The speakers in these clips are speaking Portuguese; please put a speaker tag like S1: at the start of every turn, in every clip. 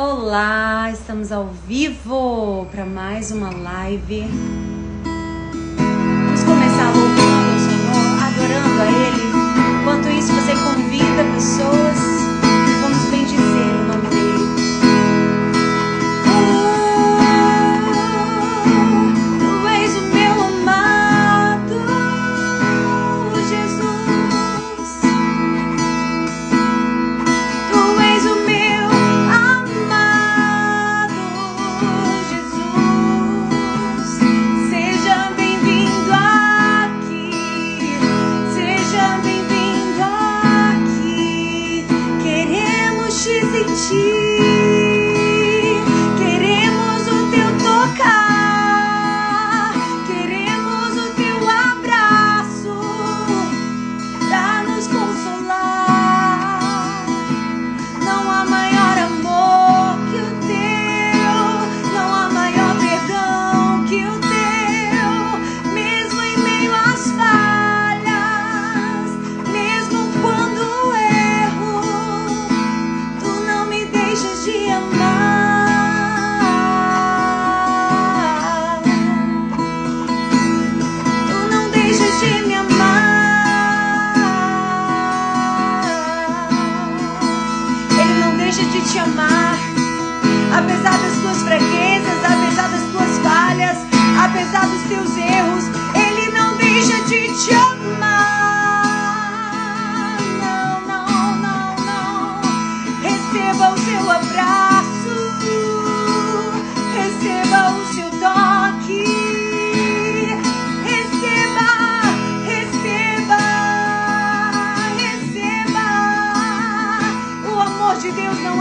S1: Olá, estamos ao vivo para mais uma live. Vamos começar louvando ao Senhor, adorando a Ele. Enquanto isso, você convida pessoas.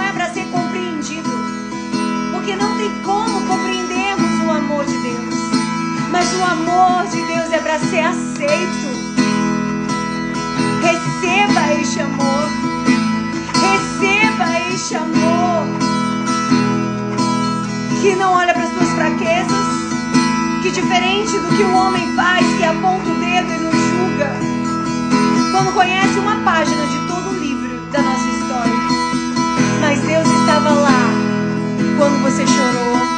S1: É para ser compreendido, porque não tem como compreendermos o amor de Deus. Mas o amor de Deus é para ser aceito. Receba este amor. Receba este amor que não olha para as tuas fraquezas, que diferente do que o homem faz, que aponta o dedo e nos julga, quando conhece uma página de todo o livro da nossa estava lá quando você chorou.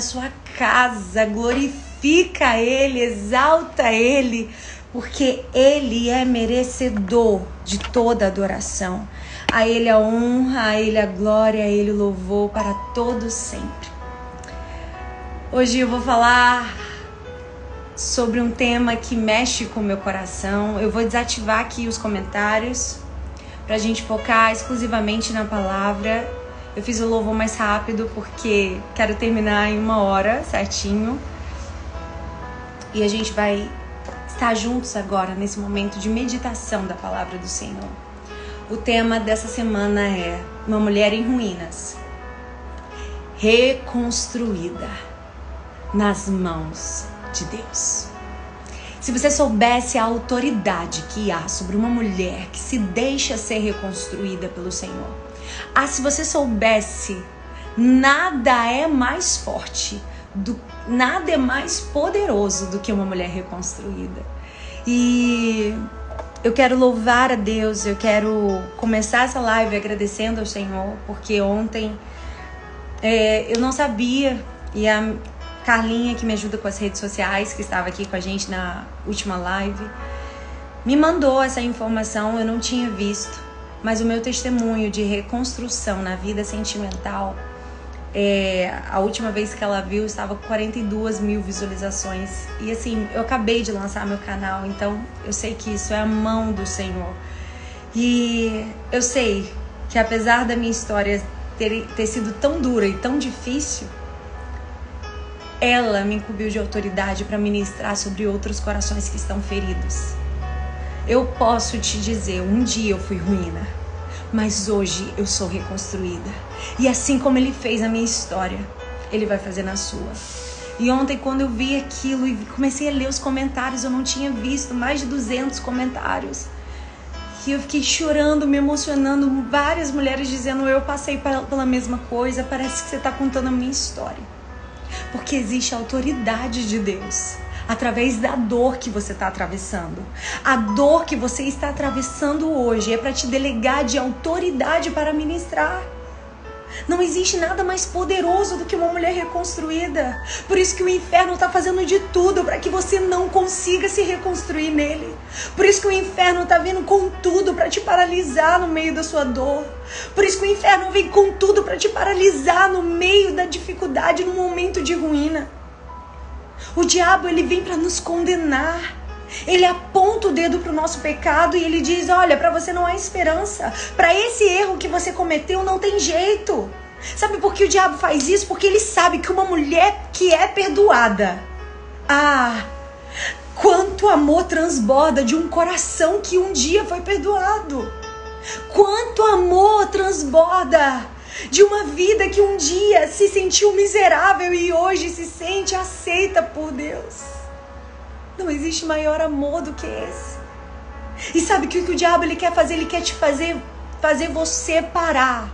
S1: Na sua casa, glorifica Ele, exalta Ele, porque Ele é merecedor de toda adoração. A Ele a honra, a Ele a glória, a Ele o louvor para todos sempre. Hoje eu vou falar sobre um tema que mexe com o meu coração. Eu vou desativar aqui os comentários para a gente focar exclusivamente na palavra. Eu fiz o louvor mais rápido porque quero terminar em uma hora certinho. E a gente vai estar juntos agora nesse momento de meditação da palavra do Senhor. O tema dessa semana é Uma Mulher em Ruínas Reconstruída nas mãos de Deus. Se você soubesse a autoridade que há sobre uma mulher que se deixa ser reconstruída pelo Senhor. Ah, se você soubesse, nada é mais forte, do, nada é mais poderoso do que uma mulher reconstruída. E eu quero louvar a Deus, eu quero começar essa live agradecendo ao Senhor, porque ontem é, eu não sabia e a, Carlinha, que me ajuda com as redes sociais, que estava aqui com a gente na última live, me mandou essa informação, eu não tinha visto, mas o meu testemunho de reconstrução na vida sentimental, é, a última vez que ela viu estava com 42 mil visualizações. E assim, eu acabei de lançar meu canal, então eu sei que isso é a mão do Senhor. E eu sei que apesar da minha história ter, ter sido tão dura e tão difícil, ela me incumbiu de autoridade para ministrar sobre outros corações que estão feridos. Eu posso te dizer, um dia eu fui ruína, mas hoje eu sou reconstruída. E assim como ele fez na minha história, ele vai fazer na sua. E ontem, quando eu vi aquilo e comecei a ler os comentários, eu não tinha visto mais de 200 comentários. E eu fiquei chorando, me emocionando. Várias mulheres dizendo: Eu passei pela mesma coisa. Parece que você está contando a minha história. Porque existe a autoridade de Deus através da dor que você está atravessando. A dor que você está atravessando hoje é para te delegar de autoridade para ministrar. Não existe nada mais poderoso do que uma mulher reconstruída. Por isso que o inferno está fazendo de tudo para que você não consiga se reconstruir nele. Por isso que o inferno está vindo com tudo para te paralisar no meio da sua dor. Por isso que o inferno vem com tudo para te paralisar no meio da dificuldade, no momento de ruína. O diabo ele vem para nos condenar. Ele aponta o dedo para o nosso pecado e ele diz: Olha, para você não há esperança. Para esse erro que você cometeu não tem jeito. Sabe por que o diabo faz isso? Porque ele sabe que uma mulher que é perdoada. Ah, quanto amor transborda de um coração que um dia foi perdoado. Quanto amor transborda de uma vida que um dia se sentiu miserável e hoje se sente aceita por Deus. Não existe maior amor do que esse. E sabe o que o diabo ele quer fazer? Ele quer te fazer fazer você parar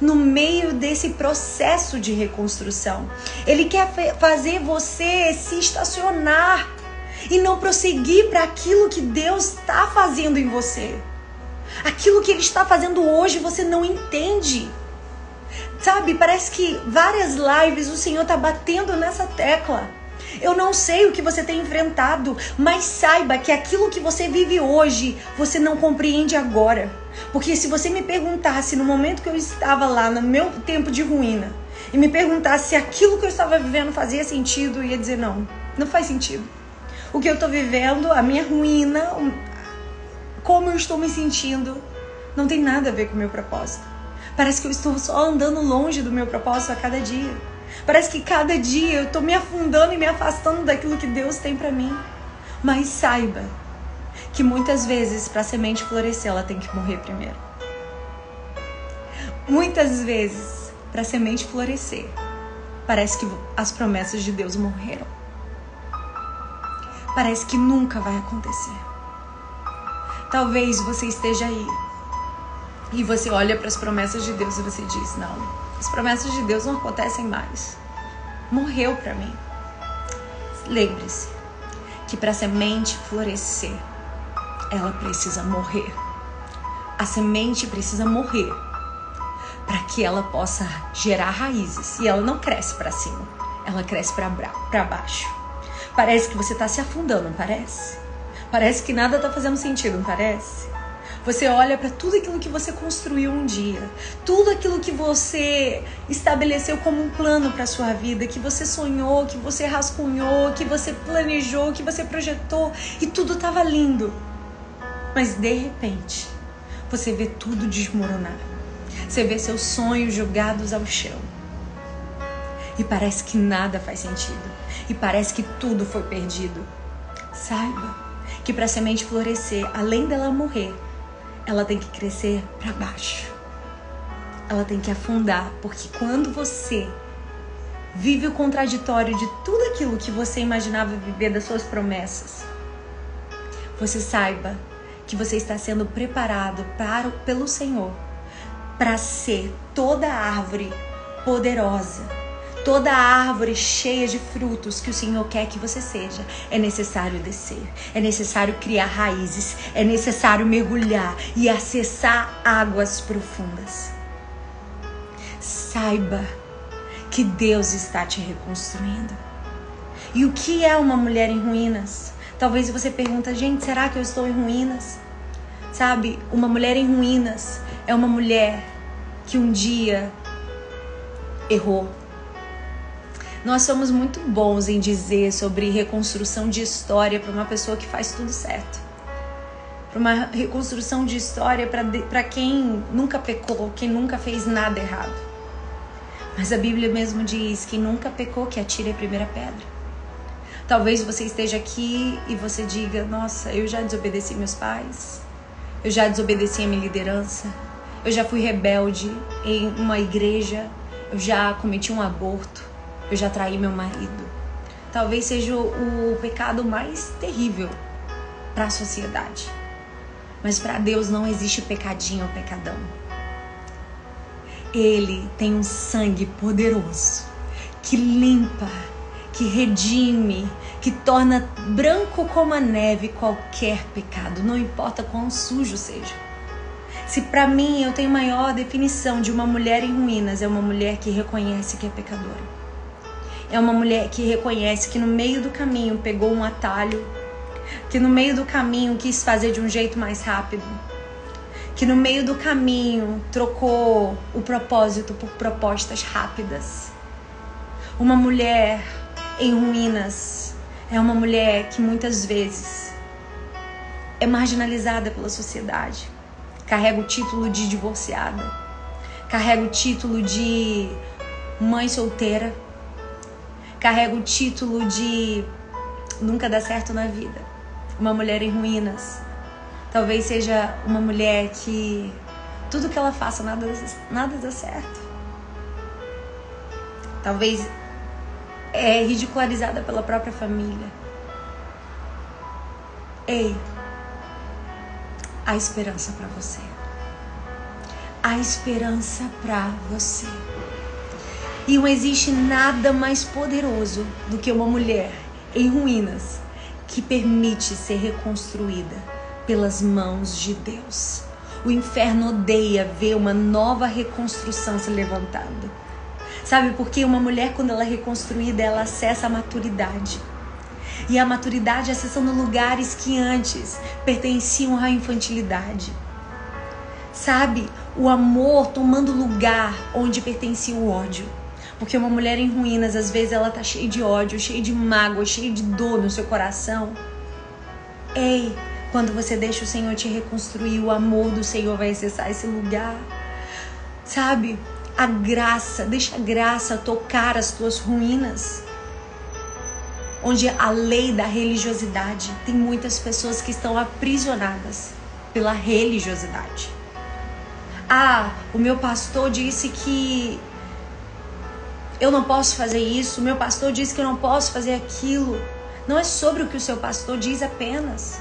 S1: no meio desse processo de reconstrução. Ele quer fazer você se estacionar e não prosseguir para aquilo que Deus está fazendo em você. Aquilo que Ele está fazendo hoje você não entende. Sabe, parece que várias lives o Senhor está batendo nessa tecla. Eu não sei o que você tem enfrentado, mas saiba que aquilo que você vive hoje, você não compreende agora. Porque se você me perguntasse no momento que eu estava lá, no meu tempo de ruína, e me perguntasse se aquilo que eu estava vivendo fazia sentido, eu ia dizer não, não faz sentido. O que eu estou vivendo, a minha ruína, como eu estou me sentindo, não tem nada a ver com o meu propósito. Parece que eu estou só andando longe do meu propósito a cada dia. Parece que cada dia eu estou me afundando e me afastando daquilo que Deus tem para mim. Mas saiba que muitas vezes para a semente florescer ela tem que morrer primeiro. Muitas vezes para a semente florescer parece que as promessas de Deus morreram. Parece que nunca vai acontecer. Talvez você esteja aí e você olha para as promessas de Deus e você diz: Não, as promessas de Deus não acontecem mais. Morreu para mim. Lembre-se que para a semente florescer, ela precisa morrer. A semente precisa morrer para que ela possa gerar raízes. E ela não cresce para cima, ela cresce para baixo. Parece que você está se afundando, não parece? Parece que nada está fazendo sentido, não parece? Você olha para tudo aquilo que você construiu um dia, tudo aquilo que você estabeleceu como um plano para sua vida, que você sonhou, que você rascunhou, que você planejou, que você projetou e tudo estava lindo. Mas de repente, você vê tudo desmoronar. Você vê seus sonhos jogados ao chão. E parece que nada faz sentido. E parece que tudo foi perdido. Saiba que para a semente florescer, além dela morrer, ela tem que crescer para baixo. Ela tem que afundar, porque quando você vive o contraditório de tudo aquilo que você imaginava viver das suas promessas, você saiba que você está sendo preparado para, pelo Senhor para ser toda árvore poderosa, toda árvore cheia de frutos que o Senhor quer que você seja. É necessário descer, é necessário criar raízes, é necessário mergulhar e acessar águas profundas. Saiba que Deus está te reconstruindo. E o que é uma mulher em ruínas? Talvez você pergunta, gente, será que eu estou em ruínas? Sabe, uma mulher em ruínas é uma mulher que um dia errou. Nós somos muito bons em dizer sobre reconstrução de história para uma pessoa que faz tudo certo. Para uma reconstrução de história para quem nunca pecou, quem nunca fez nada errado. Mas a Bíblia mesmo diz: quem nunca pecou, que atire a primeira pedra. Talvez você esteja aqui e você diga: Nossa, eu já desobedeci meus pais, eu já desobedeci a minha liderança, eu já fui rebelde em uma igreja, eu já cometi um aborto, eu já traí meu marido. Talvez seja o, pecado mais terrível para a sociedade. Mas para Deus não existe pecadinho ou pecadão. Ele tem um sangue poderoso que limpa, que redime, que torna branco como a neve qualquer pecado, não importa quão sujo seja. Se para mim eu tenho maior definição de uma mulher em ruínas, é uma mulher que reconhece que é pecadora. É uma mulher que reconhece que no meio do caminho pegou um atalho, que no meio do caminho quis fazer de um jeito mais rápido, que no meio do caminho trocou o propósito por propostas rápidas. Uma mulher em ruínas é uma mulher que muitas vezes é marginalizada pela sociedade, carrega o título de divorciada, carrega o título de mãe solteira, carrega o título de nunca dá certo na vida, uma mulher em ruínas. Talvez seja uma mulher que tudo que ela faça nada, nada dá certo. Talvez é ridicularizada pela própria família. Ei, há esperança para você. Há esperança para você. E não existe nada mais poderoso do que uma mulher em ruínas que permite ser reconstruída pelas mãos de Deus. O inferno odeia ver uma nova reconstrução se levantando. Sabe porque uma mulher, quando ela é reconstruída, ela acessa a maturidade. E a maturidade acessando lugares que antes pertenciam à infantilidade. Sabe? O amor tomando lugar onde pertencia o ódio. Porque uma mulher em ruínas, às vezes, ela tá cheia de ódio, cheia de mágoa, cheia de dor no seu coração. Ei, quando você deixa o Senhor te reconstruir, o amor do Senhor vai acessar esse lugar. Sabe? a graça, deixa a graça tocar as tuas ruínas. Onde a lei da religiosidade tem muitas pessoas que estão aprisionadas pela religiosidade. Ah, o meu pastor disse que eu não posso fazer isso, meu pastor disse que eu não posso fazer aquilo. Não é sobre o que o seu pastor diz apenas.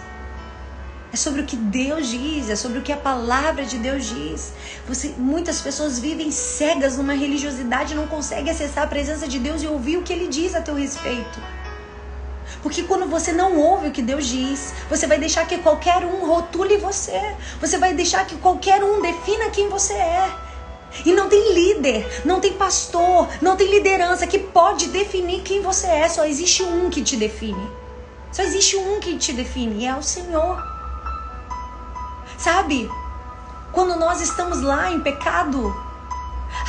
S1: É sobre o que Deus diz, é sobre o que a palavra de Deus diz. Você, muitas pessoas vivem cegas numa religiosidade, não conseguem acessar a presença de Deus e ouvir o que Ele diz a teu respeito. Porque quando você não ouve o que Deus diz, você vai deixar que qualquer um rotule você. Você vai deixar que qualquer um defina quem você é. E não tem líder, não tem pastor, não tem liderança que pode definir quem você é. Só existe um que te define. Só existe um que te define e é o Senhor. Sabe? Quando nós estamos lá em pecado,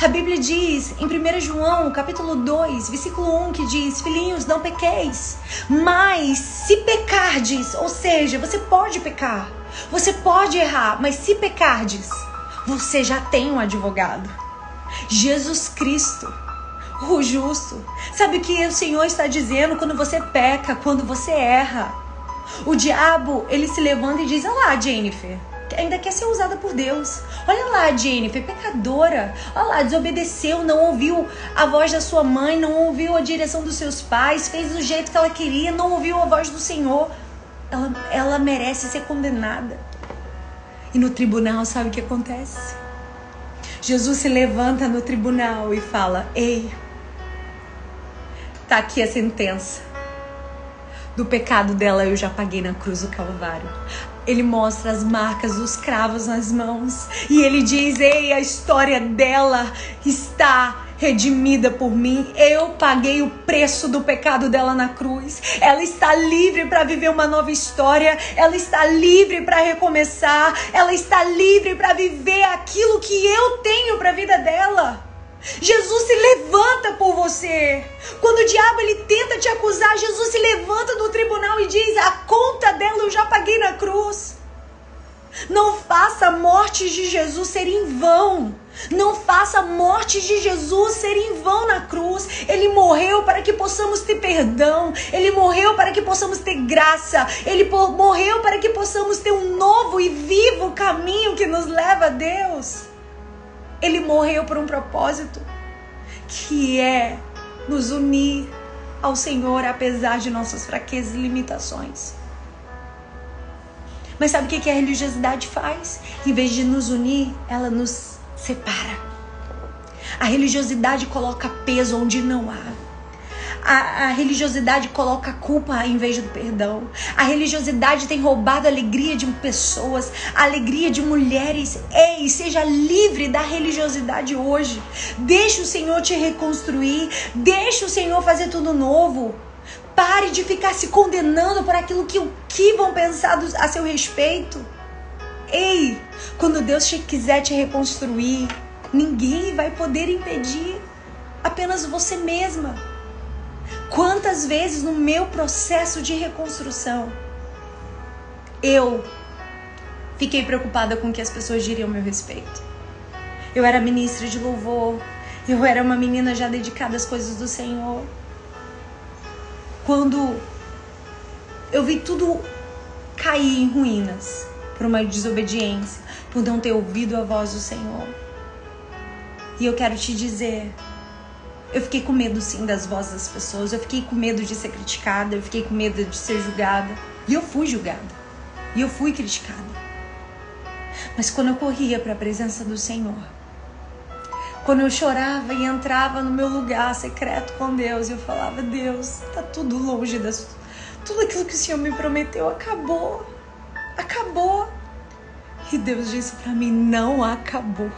S1: a Bíblia diz em 1 João, capítulo 2, versículo 1, que diz: Filhinhos, não pequeis, mas se pecardes, ou seja, você pode pecar, você pode errar, mas se pecardes, você já tem um advogado. Jesus Cristo, o justo. Sabe o que o Senhor está dizendo quando você peca, quando você erra? O diabo, ele se levanta e diz: Olha lá, Jennifer, ainda quer ser usada por Deus. Olha lá, Jennifer, pecadora. Olha lá, desobedeceu, não ouviu a voz da sua mãe, não ouviu a direção dos seus pais, fez do jeito que ela queria, não ouviu a voz do Senhor. Ela, ela merece ser condenada. E no tribunal, sabe o que acontece? Jesus se levanta no tribunal e fala: Ei, tá aqui a sentença. Do pecado dela eu já paguei na cruz do Calvário. Ele mostra as marcas dos cravos nas mãos e ele diz: Ei, a história dela está redimida por mim. Eu paguei o preço do pecado dela na cruz. Ela está livre para viver uma nova história. Ela está livre para recomeçar. Ela está livre para viver aquilo que eu tenho para a vida dela. Jesus se levanta por você. Quando o diabo ele tenta te acusar, Jesus se levanta do tribunal e diz: "A conta dela eu já paguei na cruz". Não faça a morte de Jesus ser em vão. Não faça a morte de Jesus ser em vão na cruz. Ele morreu para que possamos ter perdão. Ele morreu para que possamos ter graça. Ele morreu para que possamos ter um novo e vivo caminho que nos leva a Deus. Ele morreu por um propósito que é nos unir ao Senhor apesar de nossas fraquezas e limitações. Mas sabe o que a religiosidade faz? Em vez de nos unir, ela nos separa. A religiosidade coloca peso onde não há. A, a, religiosidade coloca culpa em vez do perdão. A religiosidade tem roubado a alegria de pessoas, a alegria de mulheres. Ei, seja livre da religiosidade hoje. Deixa o Senhor te reconstruir. Deixa o Senhor fazer tudo novo. Pare de ficar se condenando por aquilo que, que vão pensar a seu respeito. Ei, quando Deus te, quiser te reconstruir, ninguém vai poder impedir. Apenas você mesma. Quantas vezes no meu processo de reconstrução eu fiquei preocupada com o que as pessoas diriam a meu respeito. Eu era ministra de louvor, eu era uma menina já dedicada às coisas do Senhor. Quando eu vi tudo cair em ruínas por uma desobediência, por não ter ouvido a voz do Senhor. E eu quero te dizer, eu fiquei com medo sim das vozes das pessoas, eu fiquei com medo de ser criticada, eu fiquei com medo de ser julgada. E eu fui julgada. E eu fui criticada. Mas quando eu corria para a presença do Senhor, quando eu chorava e entrava no meu lugar secreto com Deus, eu falava: Deus, tá tudo longe das. Tudo aquilo que o Senhor me prometeu acabou. Acabou. E Deus disse para mim: Não acabou.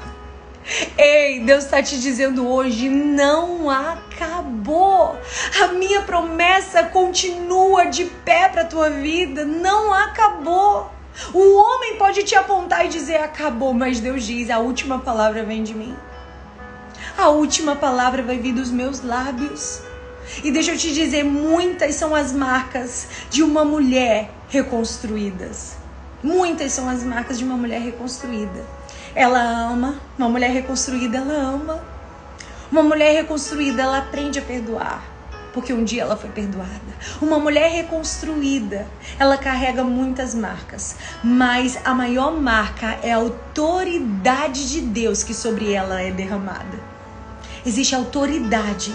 S1: Ei, Deus está te dizendo hoje: não acabou. A minha promessa continua de pé para tua vida. Não acabou. O homem pode te apontar e dizer acabou, mas Deus diz: a última palavra vem de mim. A última palavra vai vir dos meus lábios. E deixa eu te dizer, muitas são as marcas de uma mulher reconstruídas. Muitas são as marcas de uma mulher reconstruída. Ela ama, uma mulher reconstruída, ela ama. Uma mulher reconstruída, ela aprende a perdoar, porque um dia ela foi perdoada. Uma mulher reconstruída, ela carrega muitas marcas, mas a maior marca é a autoridade de Deus que sobre ela é derramada. Existe autoridade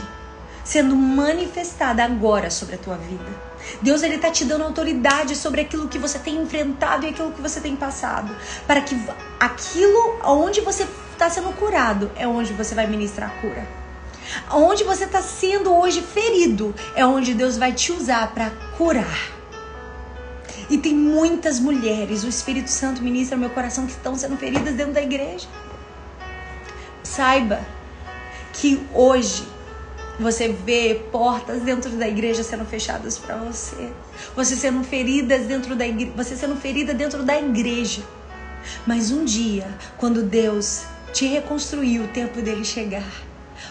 S1: sendo manifestada agora sobre a tua vida. Deus ele tá te dando autoridade sobre aquilo que você tem enfrentado e aquilo que você tem passado, para que aquilo onde você está sendo curado é onde você vai ministrar a cura. Onde você está sendo hoje ferido é onde Deus vai te usar para curar. E tem muitas mulheres, o Espírito Santo ministra no meu coração que estão sendo feridas dentro da igreja Saiba que hoje você vê portas dentro da igreja sendo fechadas para você. Você sendo feridas dentro da igreja, você sendo ferida dentro da igreja. Mas um dia, quando Deus te reconstruir, o tempo dele chegar,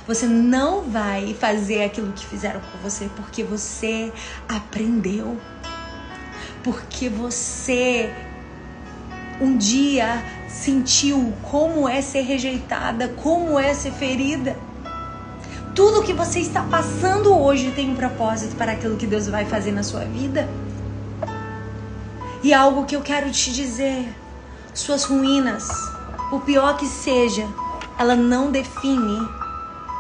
S1: você não vai fazer aquilo que fizeram com você porque você aprendeu. Porque você um dia sentiu como é ser rejeitada, como é ser ferida. Tudo que você está passando hoje tem um propósito para aquilo que Deus vai fazer na sua vida. E algo que eu quero te dizer: suas ruínas, o pior que seja, ela não define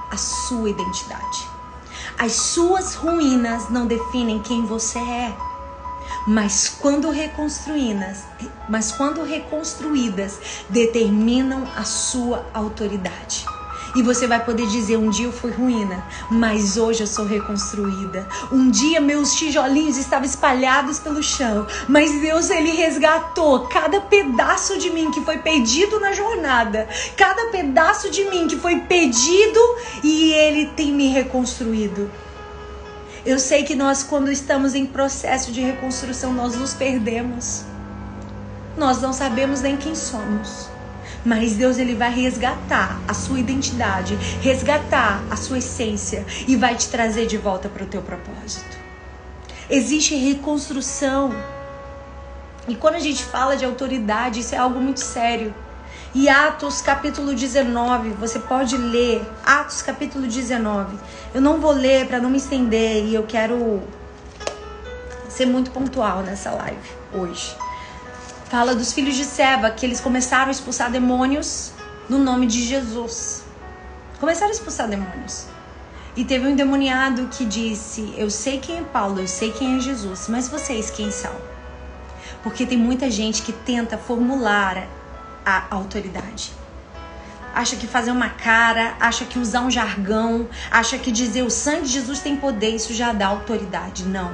S1: a sua identidade. As suas ruínas não definem quem você é. Mas quando reconstruídas, mas quando reconstruídas, determinam a sua autoridade. E você vai poder dizer: um dia eu fui ruína, mas hoje eu sou reconstruída. Um dia meus tijolinhos estavam espalhados pelo chão, mas Deus ele resgatou cada pedaço de mim que foi perdido na jornada, cada pedaço de mim que foi perdido e ele tem me reconstruído. Eu sei que nós, quando estamos em processo de reconstrução, nós nos perdemos. Nós não sabemos nem quem somos. Mas Deus ele vai resgatar a sua identidade, resgatar a sua essência e vai te trazer de volta para o teu propósito. Existe reconstrução. E quando a gente fala de autoridade, isso é algo muito sério. E Atos capítulo 19, você pode ler Atos capítulo 19. Eu não vou ler para não me estender e eu quero ser muito pontual nessa live hoje. Fala dos filhos de Seba, que eles começaram a expulsar demônios no nome de Jesus. Começaram a expulsar demônios. E teve um endemoniado que disse: Eu sei quem é Paulo, eu sei quem é Jesus, mas vocês quem são? Porque tem muita gente que tenta formular a autoridade. Acha que fazer uma cara, acha que usar um jargão, acha que dizer o sangue de Jesus tem poder, isso já dá autoridade. Não.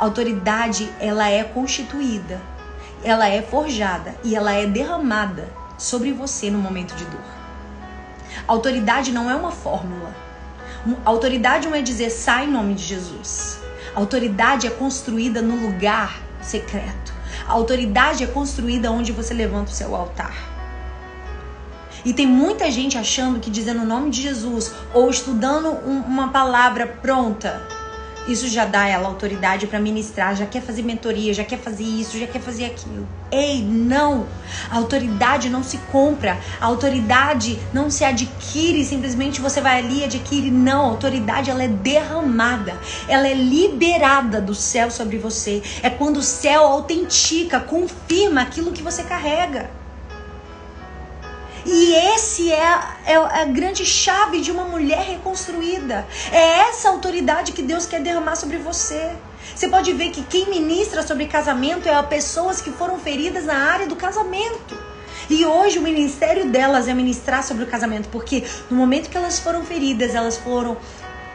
S1: A autoridade, ela é constituída ela é forjada e ela é derramada sobre você no momento de dor. Autoridade não é uma fórmula. Autoridade não é dizer sai em nome de Jesus. Autoridade é construída no lugar secreto. Autoridade é construída onde você levanta o seu altar. E tem muita gente achando que dizendo o nome de Jesus ou estudando um, uma palavra pronta isso já dá ela autoridade para ministrar, já quer fazer mentoria, já quer fazer isso, já quer fazer aquilo. Ei, não! A autoridade não se compra, a autoridade não se adquire, simplesmente você vai ali e adquire. Não, a autoridade ela é derramada, ela é liberada do céu sobre você. É quando o céu autentica, confirma aquilo que você carrega. E esse é, é, a grande chave de uma mulher reconstruída. É essa autoridade que Deus quer derramar sobre você. Você pode ver que quem ministra sobre casamento é a pessoas que foram feridas na área do casamento. E hoje o ministério delas é ministrar sobre o casamento, porque no momento que elas foram feridas, elas foram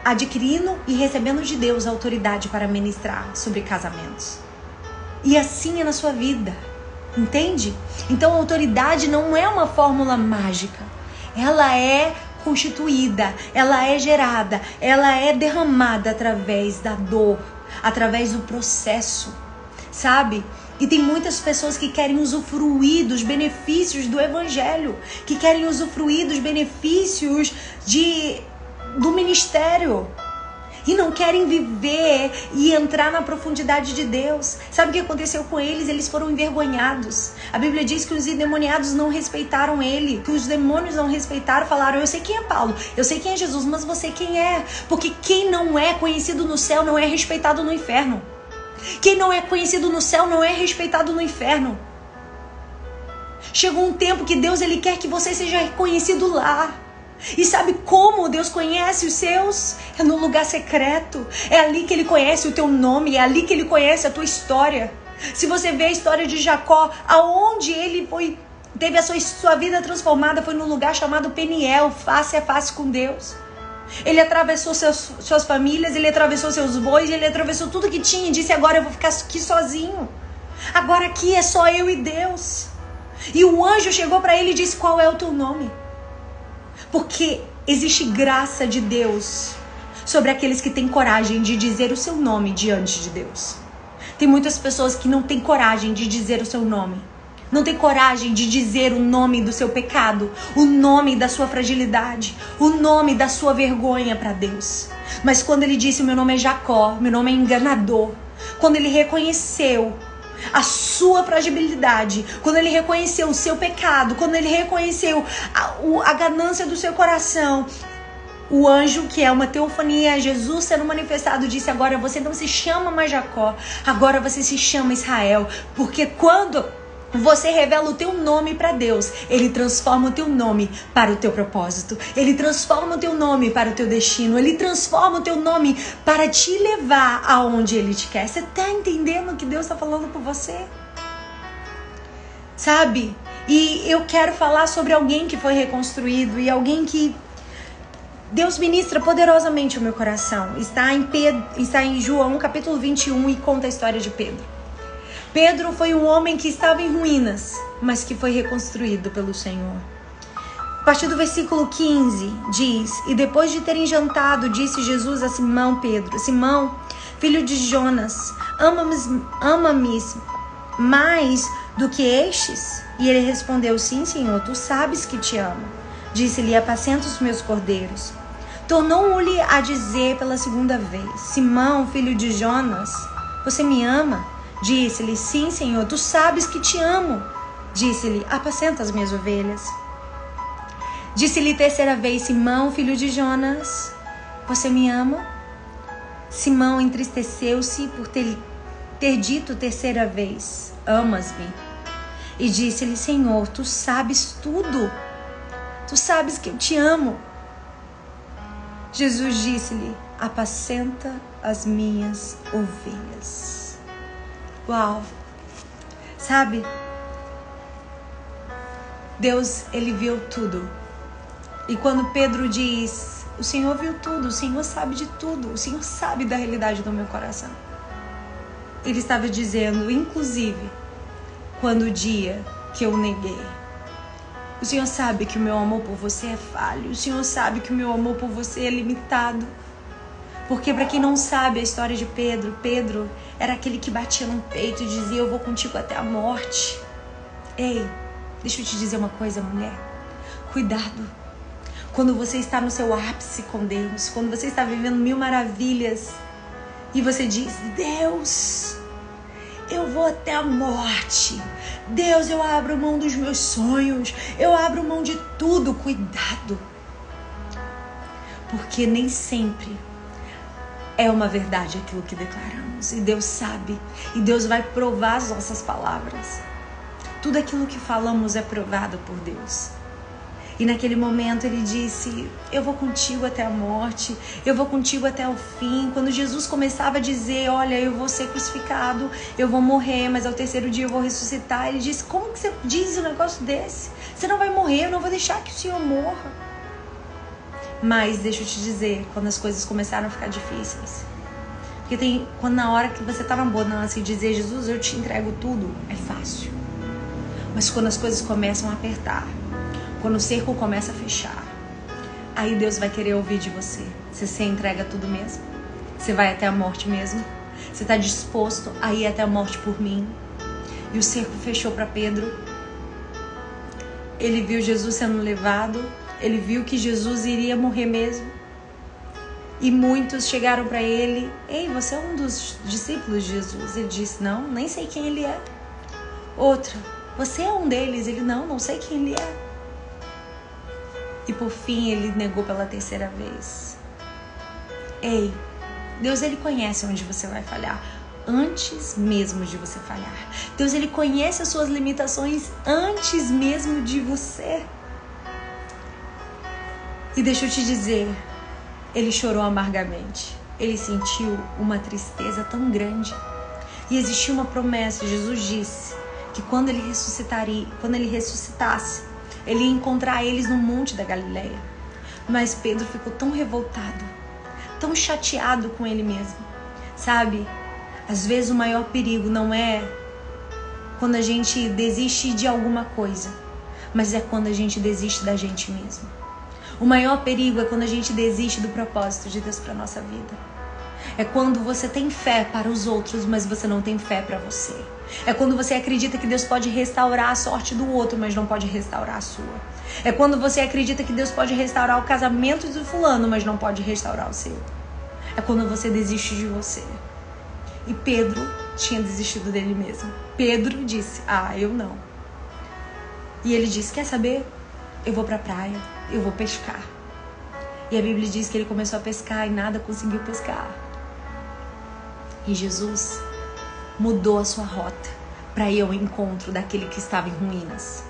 S1: adquirindo e recebendo de Deus a autoridade para ministrar sobre casamentos. E assim é na sua vida. Entende? Então, autoridade não é uma fórmula mágica. Ela é constituída, ela é gerada, ela é derramada através da dor, através do processo, sabe? E tem muitas pessoas que querem usufruir dos benefícios do evangelho, que querem usufruir dos benefícios de do ministério, e não querem viver e entrar na profundidade de Deus. Sabe o que aconteceu com eles? Eles foram envergonhados. A Bíblia diz que os endemoniados não respeitaram ele, que os demônios não respeitaram, falaram: Eu sei quem é Paulo, eu sei quem é Jesus, mas você quem é? Porque quem não é conhecido no céu não é respeitado no inferno. Quem não é conhecido no céu não é respeitado no inferno. Chegou um tempo que Deus ele quer que você seja reconhecido lá. E sabe como Deus conhece os seus? É no lugar secreto. É ali que ele conhece o teu nome, é ali que ele conhece a tua história. Se você vê a história de Jacó, aonde ele foi teve a sua, sua vida transformada foi no lugar chamado Peniel, face a face com Deus. Ele atravessou seus, suas famílias, ele atravessou seus bois, ele atravessou tudo que tinha e disse: Agora eu vou ficar aqui sozinho. Agora aqui é só eu e Deus. E o anjo chegou para ele e disse: Qual é o teu nome? Porque existe graça de Deus sobre aqueles que têm coragem de dizer o seu nome diante de Deus. Tem muitas pessoas que não têm coragem de dizer o seu nome. Não tem coragem de dizer o nome do seu pecado, o nome da sua fragilidade, o nome da sua vergonha para Deus. Mas quando ele disse: Meu nome é Jacó, meu nome é enganador, quando ele reconheceu a sua fragilidade, quando ele reconheceu o seu pecado, quando ele reconheceu a, a ganância do seu coração, o anjo, que é uma teofania, Jesus sendo manifestado, disse: Agora você não se chama mais Jacó, agora você se chama Israel. Porque quando você revela o teu nome para Deus, ele transforma o teu nome para o teu propósito. Ele transforma o teu nome para o teu destino. Ele transforma o teu nome para te levar aonde ele te quer. Você tá entendendo o que Deus está falando por você? Sabe? E eu quero falar sobre alguém que foi reconstruído e alguém que Deus ministra poderosamente o meu coração. Está em, Pedro, está em João capítulo 21 e conta a história de Pedro. Pedro foi um homem que estava em ruínas, mas que foi reconstruído pelo Senhor. A partir do versículo 15 diz: E depois de terem jantado, disse Jesus a Simão Pedro: Simão, filho de Jonas, ama-me ama mais do que estes? E ele respondeu: Sim, Senhor, tu sabes que te amo. Disse-lhe: Apacenta os meus cordeiros. Tornou-lhe a dizer pela segunda vez: Simão, filho de Jonas, você me ama? Disse-lhe: Sim, Senhor, tu sabes que te amo. Disse-lhe: Apacenta as minhas ovelhas. Disse-lhe terceira vez: Simão, filho de Jonas, você me ama? Simão entristeceu-se por ter, ter dito terceira vez: Amas-me? E disse-lhe: Senhor, tu sabes tudo. Tu sabes que eu te amo. Jesus disse-lhe: Apacenta as minhas ovelhas. Uau! Sabe? Deus, ele viu tudo. E quando Pedro diz: O Senhor viu tudo, o Senhor sabe de tudo, o Senhor sabe da realidade do meu coração. Ele estava dizendo, inclusive, quando o dia que eu neguei. O Senhor sabe que o meu amor por você é falho. O Senhor sabe que o meu amor por você é limitado. Porque para quem não sabe a história de Pedro, Pedro era aquele que batia no peito e dizia: "Eu vou contigo até a morte". Ei, deixa eu te dizer uma coisa, mulher. Cuidado. Quando você está no seu ápice com Deus, quando você está vivendo mil maravilhas e você diz: "Deus, eu vou até a morte. Deus, eu abro mão dos meus sonhos. Eu abro mão de tudo. Cuidado. Porque nem sempre é uma verdade aquilo que declaramos. E Deus sabe. E Deus vai provar as nossas palavras. Tudo aquilo que falamos é provado por Deus. E naquele momento ele disse: Eu vou contigo até a morte, eu vou contigo até o fim. Quando Jesus começava a dizer: Olha, eu vou ser crucificado, eu vou morrer, mas ao terceiro dia eu vou ressuscitar. Ele disse: Como que você diz um negócio desse? Você não vai morrer, eu não vou deixar que o Senhor morra. Mas deixa eu te dizer, quando as coisas começaram a ficar difíceis. Porque tem quando na hora que você tá na bonança e dizer, Jesus, eu te entrego tudo, é fácil. Mas quando as coisas começam a apertar, quando o cerco começa a fechar, aí Deus vai querer ouvir de você. Se você entrega tudo mesmo? Você vai até a morte mesmo? Você está disposto a ir até a morte por mim? E o cerco fechou para Pedro. Ele viu Jesus sendo levado ele viu que Jesus iria morrer mesmo. E muitos chegaram para ele: Ei, você é um dos discípulos de Jesus? Ele disse: Não, nem sei quem ele é. Outra: Você é um deles? Ele: Não, não sei quem ele é. E por fim ele negou pela terceira vez. Ei, Deus ele conhece onde você vai falhar antes mesmo de você falhar. Deus ele conhece as suas limitações antes mesmo de você. E deixa eu te dizer, ele chorou amargamente. Ele sentiu uma tristeza tão grande. E existia uma promessa, Jesus disse que quando ele ressuscitaria, quando ele ressuscitasse, ele ia encontrar eles no monte da Galileia. Mas Pedro ficou tão revoltado, tão chateado com ele mesmo. Sabe? Às vezes o maior perigo não é quando a gente desiste de alguma coisa, mas é quando a gente desiste da gente mesmo. O maior perigo é quando a gente desiste do propósito de Deus para nossa vida. É quando você tem fé para os outros, mas você não tem fé para você. É quando você acredita que Deus pode restaurar a sorte do outro, mas não pode restaurar a sua. É quando você acredita que Deus pode restaurar o casamento do fulano, mas não pode restaurar o seu. É quando você desiste de você. E Pedro tinha desistido dele mesmo. Pedro disse: Ah, eu não. E ele disse: Quer saber? Eu vou pra praia, eu vou pescar. E a Bíblia diz que ele começou a pescar e nada conseguiu pescar. E Jesus mudou a sua rota para ir ao encontro daquele que estava em ruínas.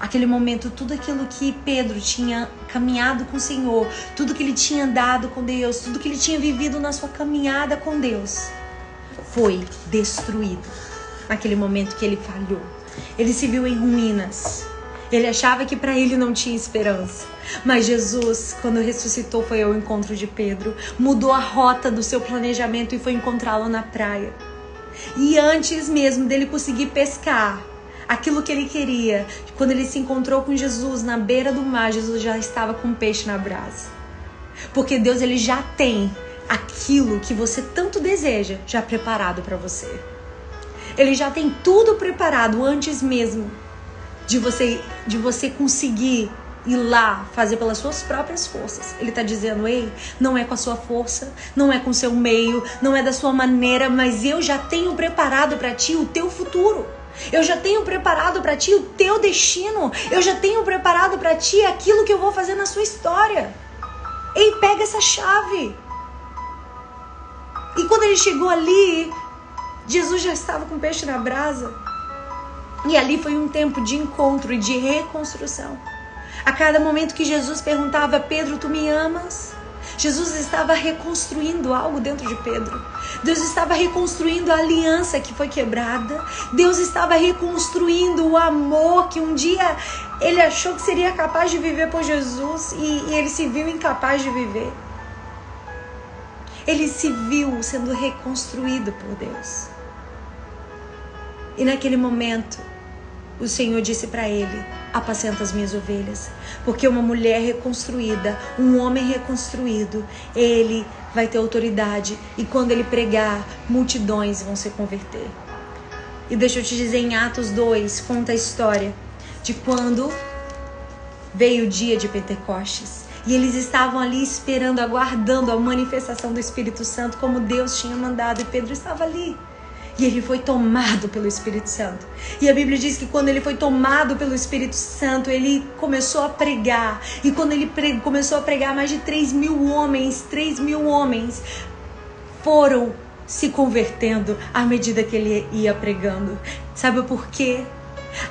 S1: Aquele momento, tudo aquilo que Pedro tinha caminhado com o Senhor, tudo que ele tinha andado com Deus, tudo que ele tinha vivido na sua caminhada com Deus, foi destruído. Naquele momento que ele falhou, ele se viu em ruínas. Ele achava que para ele não tinha esperança. Mas Jesus, quando ressuscitou, foi ao encontro de Pedro, mudou a rota do seu planejamento e foi encontrá-lo na praia. E antes mesmo dele conseguir pescar aquilo que ele queria, quando ele se encontrou com Jesus na beira do mar, Jesus já estava com peixe na brasa. Porque Deus ele já tem aquilo que você tanto deseja já preparado para você. Ele já tem tudo preparado antes mesmo de você de você conseguir ir lá fazer pelas suas próprias forças. Ele está dizendo: ei, não é com a sua força, não é com o seu meio, não é da sua maneira, mas eu já tenho preparado para ti o teu futuro. Eu já tenho preparado para ti o teu destino. Eu já tenho preparado para ti aquilo que eu vou fazer na sua história. Ei, pega essa chave. E quando ele chegou ali, Jesus já estava com peixe na brasa. E ali foi um tempo de encontro e de reconstrução. A cada momento que Jesus perguntava, Pedro, tu me amas? Jesus estava reconstruindo algo dentro de Pedro. Deus estava reconstruindo a aliança que foi quebrada. Deus estava reconstruindo o amor que um dia ele achou que seria capaz de viver por Jesus e, e ele se viu incapaz de viver. Ele se viu sendo reconstruído por Deus. E naquele momento, o Senhor disse para ele: apacenta as minhas ovelhas. Porque uma mulher reconstruída, um homem reconstruído, ele vai ter autoridade e quando ele pregar, multidões vão se converter. E deixa eu te dizer, em Atos 2, conta a história de quando veio o dia de Pentecostes. E eles estavam ali esperando, aguardando a manifestação do Espírito Santo, como Deus tinha mandado. E Pedro estava ali. E ele foi tomado pelo Espírito Santo. E a Bíblia diz que quando ele foi tomado pelo Espírito Santo, ele começou a pregar. E quando ele começou a pregar, mais de 3 mil homens, 3 mil homens foram se convertendo à medida que ele ia pregando. Sabe por quê?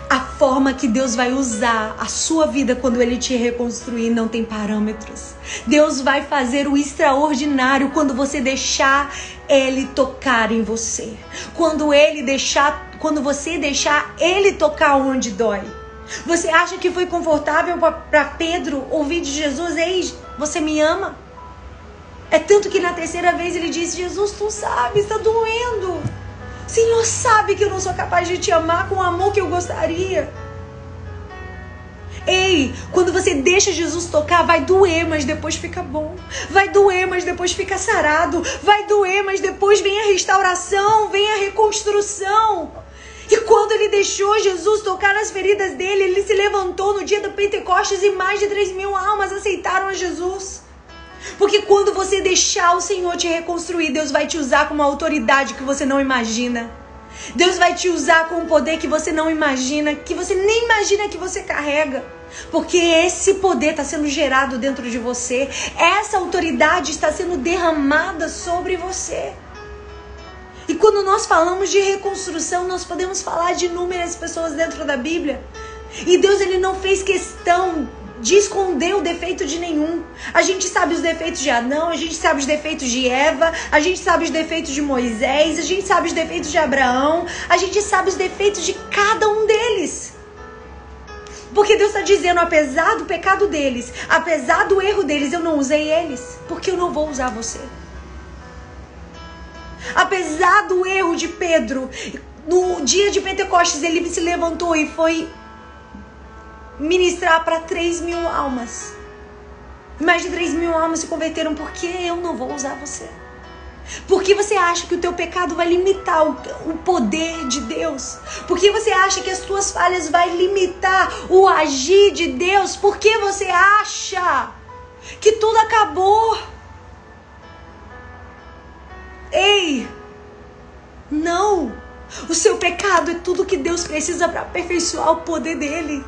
S1: A forma que Deus vai usar a sua vida quando Ele te reconstruir não tem parâmetros. Deus vai fazer o extraordinário quando você deixar Ele tocar em você. Quando Ele deixar, quando você deixar Ele tocar onde dói. Você acha que foi confortável para Pedro ouvir de Jesus? Ei, você me ama? É tanto que na terceira vez ele disse: Jesus, tu sabes, está doendo. Senhor sabe que eu não sou capaz de te amar com o amor que eu gostaria. Ei, quando você deixa Jesus tocar, vai doer, mas depois fica bom. Vai doer, mas depois fica sarado. Vai doer, mas depois vem a restauração, vem a reconstrução. E quando ele deixou Jesus tocar nas feridas dele, ele se levantou no dia do Pentecostes e mais de 3 mil almas aceitaram a Jesus. Porque quando você deixar o Senhor te reconstruir, Deus vai te usar com uma autoridade que você não imagina. Deus vai te usar com um poder que você não imagina, que você nem imagina que você carrega. Porque esse poder está sendo gerado dentro de você, essa autoridade está sendo derramada sobre você. E quando nós falamos de reconstrução, nós podemos falar de inúmeras pessoas dentro da Bíblia. E Deus ele não fez questão de esconder o defeito de nenhum. A gente sabe os defeitos de Adão, a gente sabe os defeitos de Eva, a gente sabe os defeitos de Moisés, a gente sabe os defeitos de Abraão, a gente sabe os defeitos de cada um deles. Porque Deus está dizendo, apesar do pecado deles, apesar do erro deles, eu não usei eles, porque eu não vou usar você. Apesar do erro de Pedro, no dia de Pentecostes ele se levantou e foi ministrar para 3 mil almas. Mais de 3 mil almas se converteram porque eu não vou usar você. Por que você acha que o teu pecado vai limitar o, o poder de Deus? Por que você acha que as tuas falhas vai limitar o agir de Deus? Por que você acha que tudo acabou? Ei! Não! O seu pecado é tudo que Deus precisa para aperfeiçoar o poder dele.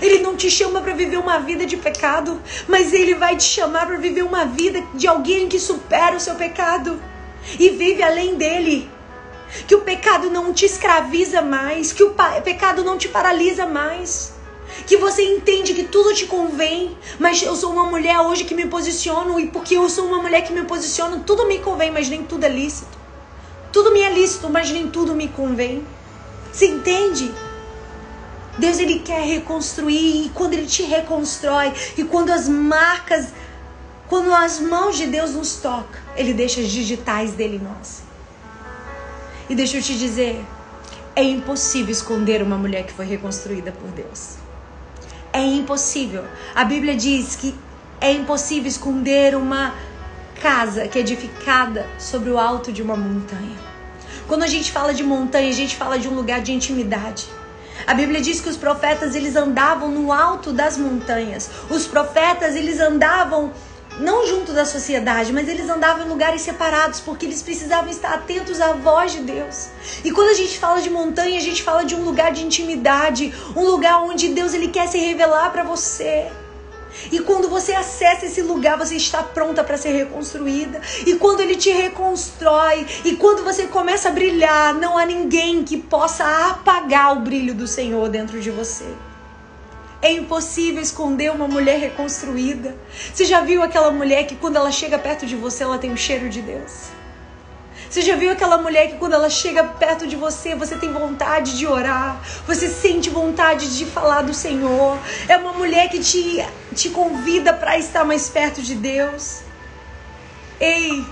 S1: Ele não te chama para viver uma vida de pecado, mas ele vai te chamar para viver uma vida de alguém que supera o seu pecado e vive além dele. Que o pecado não te escraviza mais, que o pecado não te paralisa mais. Que você entende que tudo te convém, mas eu sou uma mulher hoje que me posiciono e porque eu sou uma mulher que me posiciono, tudo me convém, mas nem tudo é lícito. Tudo me é lícito, mas nem tudo me convém. Você entende? Deus ele quer reconstruir e quando ele te reconstrói e quando as marcas, quando as mãos de Deus nos tocam, ele deixa as digitais dele em nós. E deixa eu te dizer, é impossível esconder uma mulher que foi reconstruída por Deus. É impossível. A Bíblia diz que é impossível esconder uma casa que é edificada sobre o alto de uma montanha. Quando a gente fala de montanha, a gente fala de um lugar de intimidade. A Bíblia diz que os profetas eles andavam no alto das montanhas. Os profetas eles andavam não junto da sociedade, mas eles andavam em lugares separados porque eles precisavam estar atentos à voz de Deus. E quando a gente fala de montanha, a gente fala de um lugar de intimidade, um lugar onde Deus ele quer se revelar para você. E quando você acessa esse lugar, você está pronta para ser reconstruída. E quando ele te reconstrói, e quando você começa a brilhar, não há ninguém que possa apagar o brilho do Senhor dentro de você. É impossível esconder uma mulher reconstruída. Você já viu aquela mulher que quando ela chega perto de você, ela tem o cheiro de Deus? Você já viu aquela mulher que quando ela chega perto de você, você tem vontade de orar, você sente vontade de falar do Senhor? É uma mulher que te, te convida para estar mais perto de Deus. Ei,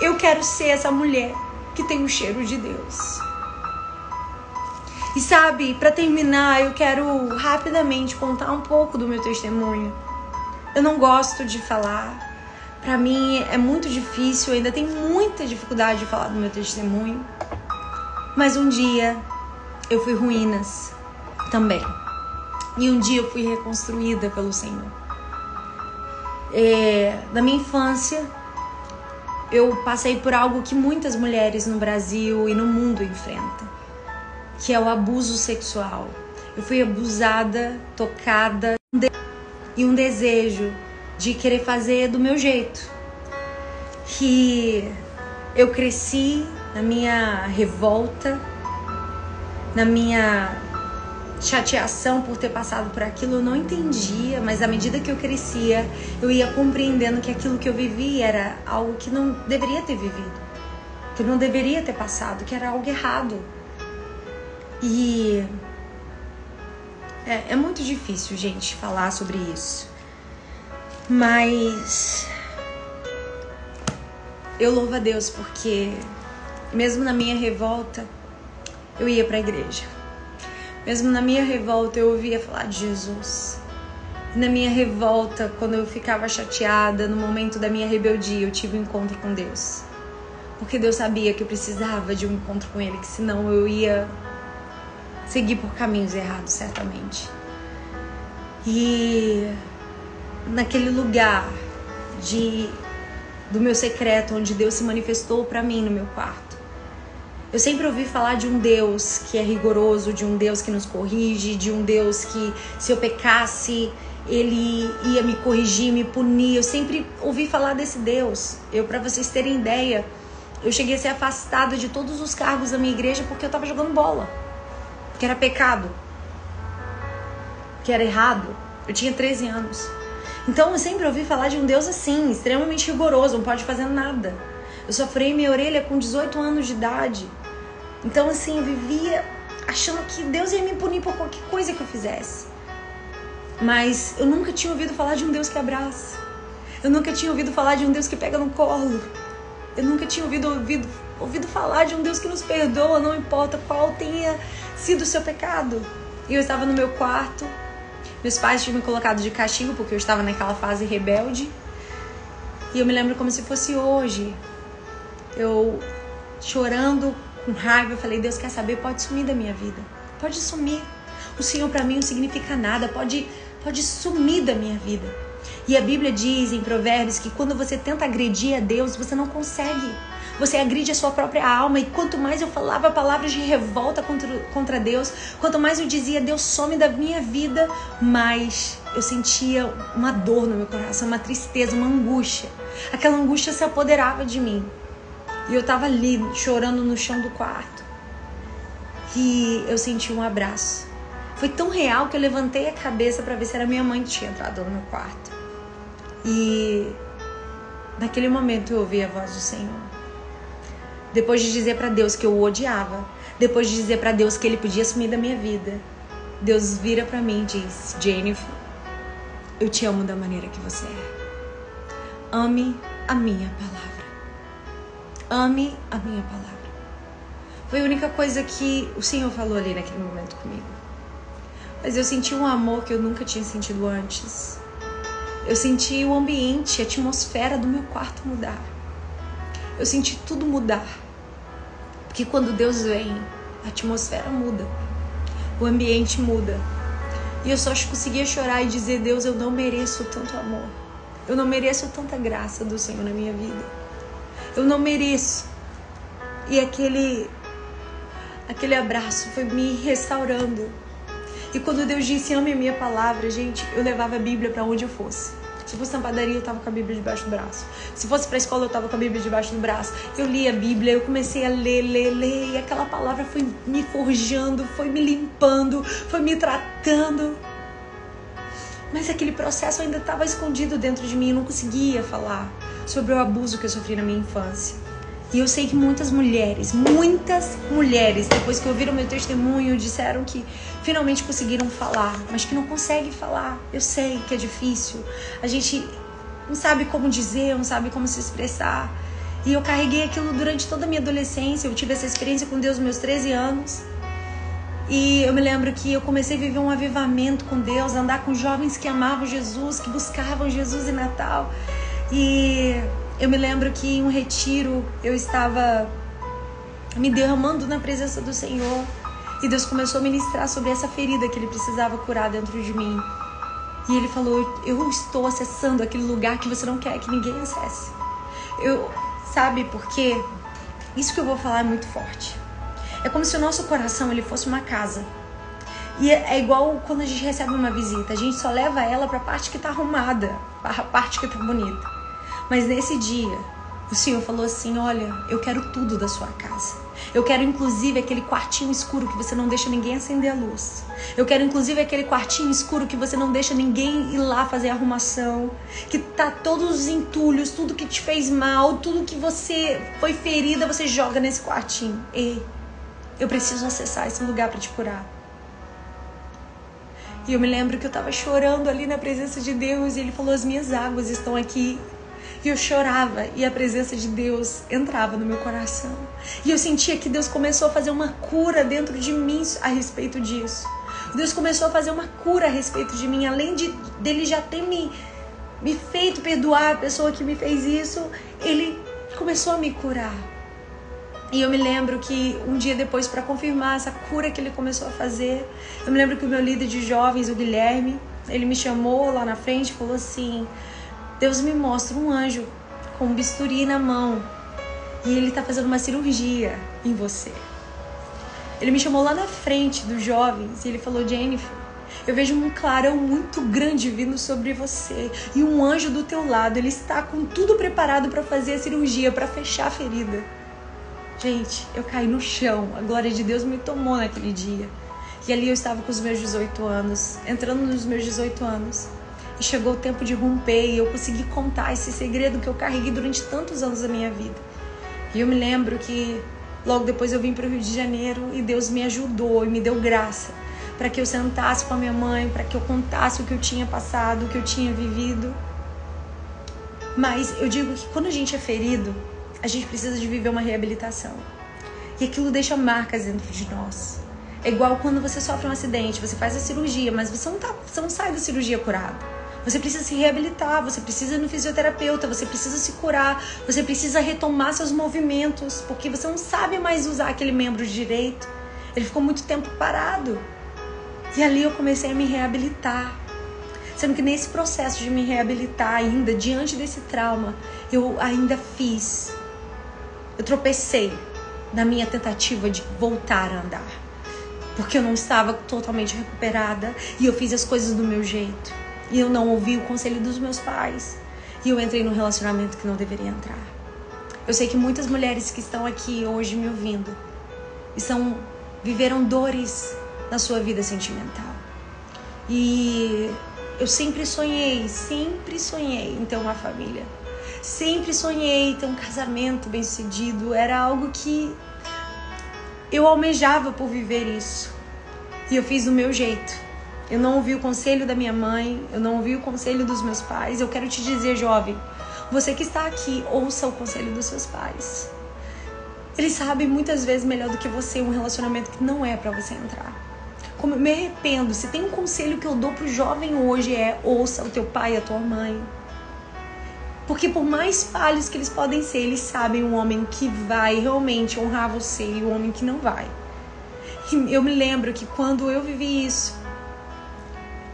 S1: eu quero ser essa mulher que tem o cheiro de Deus. E sabe, para terminar, eu quero rapidamente contar um pouco do meu testemunho. Eu não gosto de falar, para mim é muito difícil, ainda tenho muita dificuldade de falar do meu testemunho. Mas um dia eu fui ruínas também. E um dia eu fui reconstruída pelo Senhor. É, na minha infância, eu passei por algo que muitas mulheres no Brasil e no mundo enfrentam, que é o abuso sexual. Eu fui abusada, tocada e um desejo de querer fazer do meu jeito. Que eu cresci na minha revolta, na minha chateação por ter passado por aquilo, eu não entendia, mas à medida que eu crescia, eu ia compreendendo que aquilo que eu vivi era algo que não deveria ter vivido, que não deveria ter passado, que era algo errado. E é, é muito difícil, gente, falar sobre isso. Mas eu louvo a Deus porque mesmo na minha revolta eu ia para a igreja. Mesmo na minha revolta eu ouvia falar de Jesus. Na minha revolta, quando eu ficava chateada, no momento da minha rebeldia, eu tive um encontro com Deus. Porque Deus sabia que eu precisava de um encontro com Ele, que senão eu ia seguir por caminhos errados, certamente. E naquele lugar de do meu secreto onde Deus se manifestou para mim no meu quarto. Eu sempre ouvi falar de um Deus que é rigoroso, de um Deus que nos corrige, de um Deus que se eu pecasse, ele ia me corrigir, me punir. Eu sempre ouvi falar desse Deus. Eu para vocês terem ideia, eu cheguei a ser afastada de todos os cargos da minha igreja porque eu estava jogando bola. Que era pecado. Que era errado. Eu tinha 13 anos. Então eu sempre ouvi falar de um Deus assim, extremamente rigoroso, não pode fazer nada. Eu sofri minha orelha com 18 anos de idade. Então, assim, eu vivia achando que Deus ia me punir por qualquer coisa que eu fizesse. Mas eu nunca tinha ouvido falar de um Deus que abraça. Eu nunca tinha ouvido falar de um Deus que pega no colo. Eu nunca tinha ouvido, ouvido, ouvido falar de um Deus que nos perdoa, não importa qual tenha sido o seu pecado. E eu estava no meu quarto, meus pais tinham me colocado de castigo porque eu estava naquela fase rebelde. E eu me lembro como se fosse hoje. Eu chorando com raiva, eu falei: Deus quer saber, pode sumir da minha vida. Pode sumir. O Senhor para mim não significa nada, pode pode sumir da minha vida. E a Bíblia diz em Provérbios que quando você tenta agredir a Deus, você não consegue. Você agride a sua própria alma. E quanto mais eu falava palavras de revolta contra, contra Deus, quanto mais eu dizia Deus some da minha vida, mais eu sentia uma dor no meu coração, uma tristeza, uma angústia. Aquela angústia se apoderava de mim. E eu tava ali chorando no chão do quarto. E eu senti um abraço. Foi tão real que eu levantei a cabeça para ver se era minha mãe que tinha entrado no meu quarto. E naquele momento eu ouvi a voz do Senhor. Depois de dizer para Deus que eu o odiava, depois de dizer para Deus que ele podia sumir da minha vida, Deus vira para mim e diz: Jennifer, eu te amo da maneira que você é. Ame a minha palavra. Ame a minha palavra. Foi a única coisa que o Senhor falou ali naquele momento comigo. Mas eu senti um amor que eu nunca tinha sentido antes. Eu senti o ambiente, a atmosfera do meu quarto mudar. Eu senti tudo mudar. Porque quando Deus vem, a atmosfera muda. O ambiente muda. E eu só conseguia chorar e dizer: Deus, eu não mereço tanto amor. Eu não mereço tanta graça do Senhor na minha vida. Eu não mereço. E aquele aquele abraço foi me restaurando. E quando Deus disse ame a minha palavra, gente, eu levava a Bíblia para onde eu fosse. Se fosse na padaria, eu tava com a Bíblia debaixo do braço. Se fosse pra escola, eu tava com a Bíblia debaixo do braço. Eu li a Bíblia, eu comecei a ler, ler, ler. E aquela palavra foi me forjando, foi me limpando, foi me tratando. Mas aquele processo ainda estava escondido dentro de mim. Eu não conseguia falar sobre o abuso que eu sofri na minha infância. E eu sei que muitas mulheres, muitas mulheres, depois que ouviram meu testemunho, disseram que finalmente conseguiram falar, mas que não conseguem falar. Eu sei que é difícil. A gente não sabe como dizer, não sabe como se expressar. E eu carreguei aquilo durante toda a minha adolescência. Eu tive essa experiência com Deus meus 13 anos. E eu me lembro que eu comecei a viver um avivamento com Deus, andar com jovens que amavam Jesus, que buscavam Jesus em Natal. E eu me lembro que em um retiro eu estava me derramando na presença do Senhor e Deus começou a ministrar sobre essa ferida que ele precisava curar dentro de mim. E ele falou: Eu estou acessando aquele lugar que você não quer que ninguém acesse. Eu, sabe por quê? Isso que eu vou falar é muito forte. É como se o nosso coração ele fosse uma casa. E é, é igual quando a gente recebe uma visita, a gente só leva ela para a parte que está arrumada, para a parte que está bonita. Mas nesse dia, o Senhor falou assim: Olha, eu quero tudo da sua casa. Eu quero inclusive aquele quartinho escuro que você não deixa ninguém acender a luz. Eu quero inclusive aquele quartinho escuro que você não deixa ninguém ir lá fazer arrumação. Que tá todos os entulhos, tudo que te fez mal, tudo que você foi ferida, você joga nesse quartinho. E eu preciso acessar esse lugar para te curar. E eu me lembro que eu tava chorando ali na presença de Deus e ele falou: As minhas águas estão aqui e eu chorava e a presença de Deus entrava no meu coração. E eu sentia que Deus começou a fazer uma cura dentro de mim a respeito disso. Deus começou a fazer uma cura a respeito de mim, além de dele já ter me, me feito perdoar a pessoa que me fez isso, ele começou a me curar. E eu me lembro que um dia depois, para confirmar essa cura que ele começou a fazer, eu me lembro que o meu líder de jovens, o Guilherme, ele me chamou lá na frente e falou assim: Deus me mostra um anjo com um bisturi na mão e ele está fazendo uma cirurgia em você. Ele me chamou lá na frente dos jovens e ele falou: Jennifer, eu vejo um clarão muito grande vindo sobre você e um anjo do teu lado. Ele está com tudo preparado para fazer a cirurgia, para fechar a ferida. Gente, eu caí no chão. A glória de Deus me tomou naquele dia. E ali eu estava com os meus 18 anos, entrando nos meus 18 anos. E chegou o tempo de romper e eu consegui contar esse segredo que eu carreguei durante tantos anos da minha vida. E eu me lembro que logo depois eu vim para o Rio de Janeiro e Deus me ajudou e me deu graça para que eu sentasse com a minha mãe, para que eu contasse o que eu tinha passado, o que eu tinha vivido. Mas eu digo que quando a gente é ferido, a gente precisa de viver uma reabilitação. E aquilo deixa marcas dentro de nós. É igual quando você sofre um acidente, você faz a cirurgia, mas você não, tá, você não sai da cirurgia curado. Você precisa se reabilitar, você precisa ir no fisioterapeuta, você precisa se curar, você precisa retomar seus movimentos, porque você não sabe mais usar aquele membro direito. Ele ficou muito tempo parado. E ali eu comecei a me reabilitar. Sendo que nesse processo de me reabilitar ainda, diante desse trauma, eu ainda fiz. Eu tropecei na minha tentativa de voltar a andar. Porque eu não estava totalmente recuperada e eu fiz as coisas do meu jeito. E eu não ouvi o conselho dos meus pais. E eu entrei num relacionamento que não deveria entrar. Eu sei que muitas mulheres que estão aqui hoje me ouvindo estão viveram dores na sua vida sentimental. E eu sempre sonhei, sempre sonhei em ter uma família. Sempre sonhei em ter um casamento bem-sucedido. Era algo que eu almejava por viver isso. E eu fiz do meu jeito. Eu não ouvi o conselho da minha mãe, eu não ouvi o conselho dos meus pais. Eu quero te dizer, jovem, você que está aqui, ouça o conselho dos seus pais. Eles sabem muitas vezes melhor do que você um relacionamento que não é para você entrar. Como me arrependo, se tem um conselho que eu dou pro jovem hoje é ouça o teu pai e a tua mãe. Porque por mais falhos que eles podem ser, eles sabem o homem que vai realmente honrar você e o homem que não vai. E eu me lembro que quando eu vivi isso,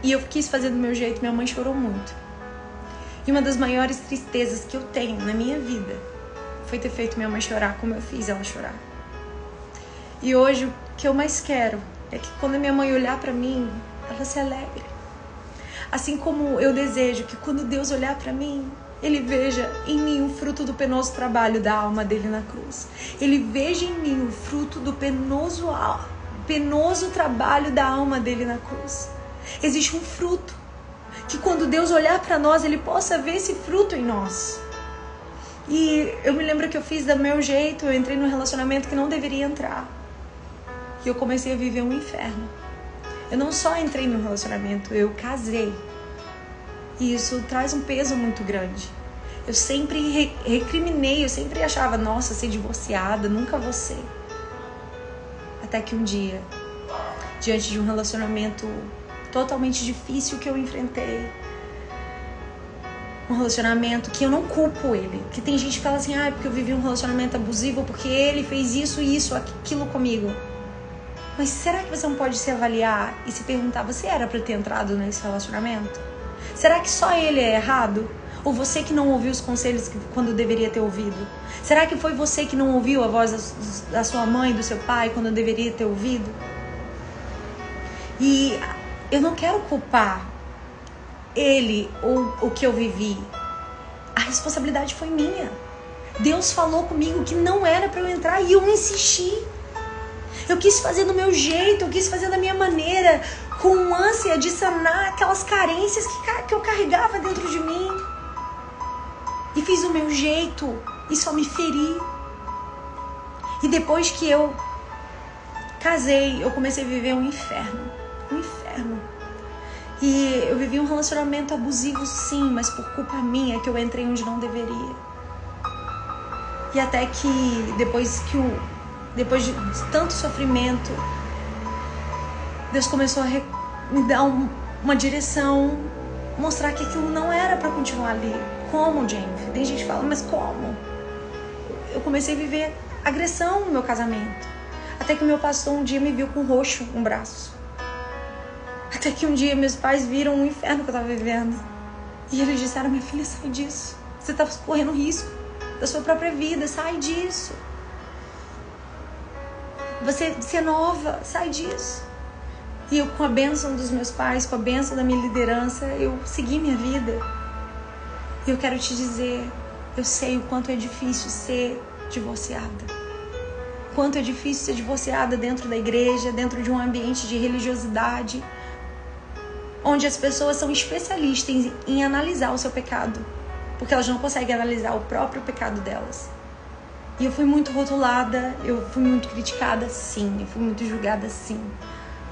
S1: e eu quis fazer do meu jeito, minha mãe chorou muito. E uma das maiores tristezas que eu tenho na minha vida foi ter feito minha mãe chorar como eu fiz ela chorar. E hoje o que eu mais quero é que quando minha mãe olhar para mim, ela se alegre. Assim como eu desejo que quando Deus olhar para mim, ele veja em mim o fruto do penoso trabalho da alma dele na cruz. Ele veja em mim o fruto do penoso, penoso trabalho da alma dele na cruz. Existe um fruto que quando Deus olhar para nós, ele possa ver esse fruto em nós. E eu me lembro que eu fiz do meu jeito, eu entrei num relacionamento que não deveria entrar. E eu comecei a viver um inferno. Eu não só entrei num relacionamento, eu casei. E isso traz um peso muito grande. Eu sempre recriminei, eu sempre achava, nossa, ser divorciada, nunca vou ser. Até que um dia, diante de um relacionamento totalmente difícil que eu enfrentei. Um relacionamento que eu não culpo ele. Que tem gente que fala assim, ah, porque eu vivi um relacionamento abusivo, porque ele fez isso, isso, aquilo comigo. Mas será que você não pode se avaliar e se perguntar, você era para ter entrado nesse relacionamento? Será que só ele é errado? Ou você que não ouviu os conselhos quando deveria ter ouvido? Será que foi você que não ouviu a voz da sua mãe, do seu pai, quando deveria ter ouvido? E eu não quero culpar ele ou o que eu vivi. A responsabilidade foi minha. Deus falou comigo que não era para eu entrar e eu insisti. Eu quis fazer do meu jeito, eu quis fazer da minha maneira, com ânsia de sanar aquelas carências que, que eu carregava dentro de mim. E fiz do meu jeito e só me feri. E depois que eu casei, eu comecei a viver um inferno. Um inferno e eu vivi um relacionamento abusivo, sim, mas por culpa minha que eu entrei onde não deveria. E até que depois que o depois de tanto sofrimento, Deus começou a me dar um, uma direção, mostrar que aquilo não era para continuar ali. Como, Jennifer? Tem gente que fala, mas como? Eu comecei a viver agressão no meu casamento. Até que meu pastor um dia me viu com roxo um braço. Até que um dia meus pais viram o inferno que eu estava vivendo. E eles disseram: Minha filha, sai disso. Você está correndo risco da sua própria vida, sai disso. Você, você é nova, sai disso. E eu, com a bênção dos meus pais, com a bênção da minha liderança, eu segui minha vida. E eu quero te dizer: eu sei o quanto é difícil ser divorciada. Quanto é difícil ser divorciada dentro da igreja, dentro de um ambiente de religiosidade onde as pessoas são especialistas em, analisar o seu pecado, porque elas não conseguem analisar o próprio pecado delas. E eu fui muito rotulada, eu fui muito criticada, sim, eu fui muito julgada, sim.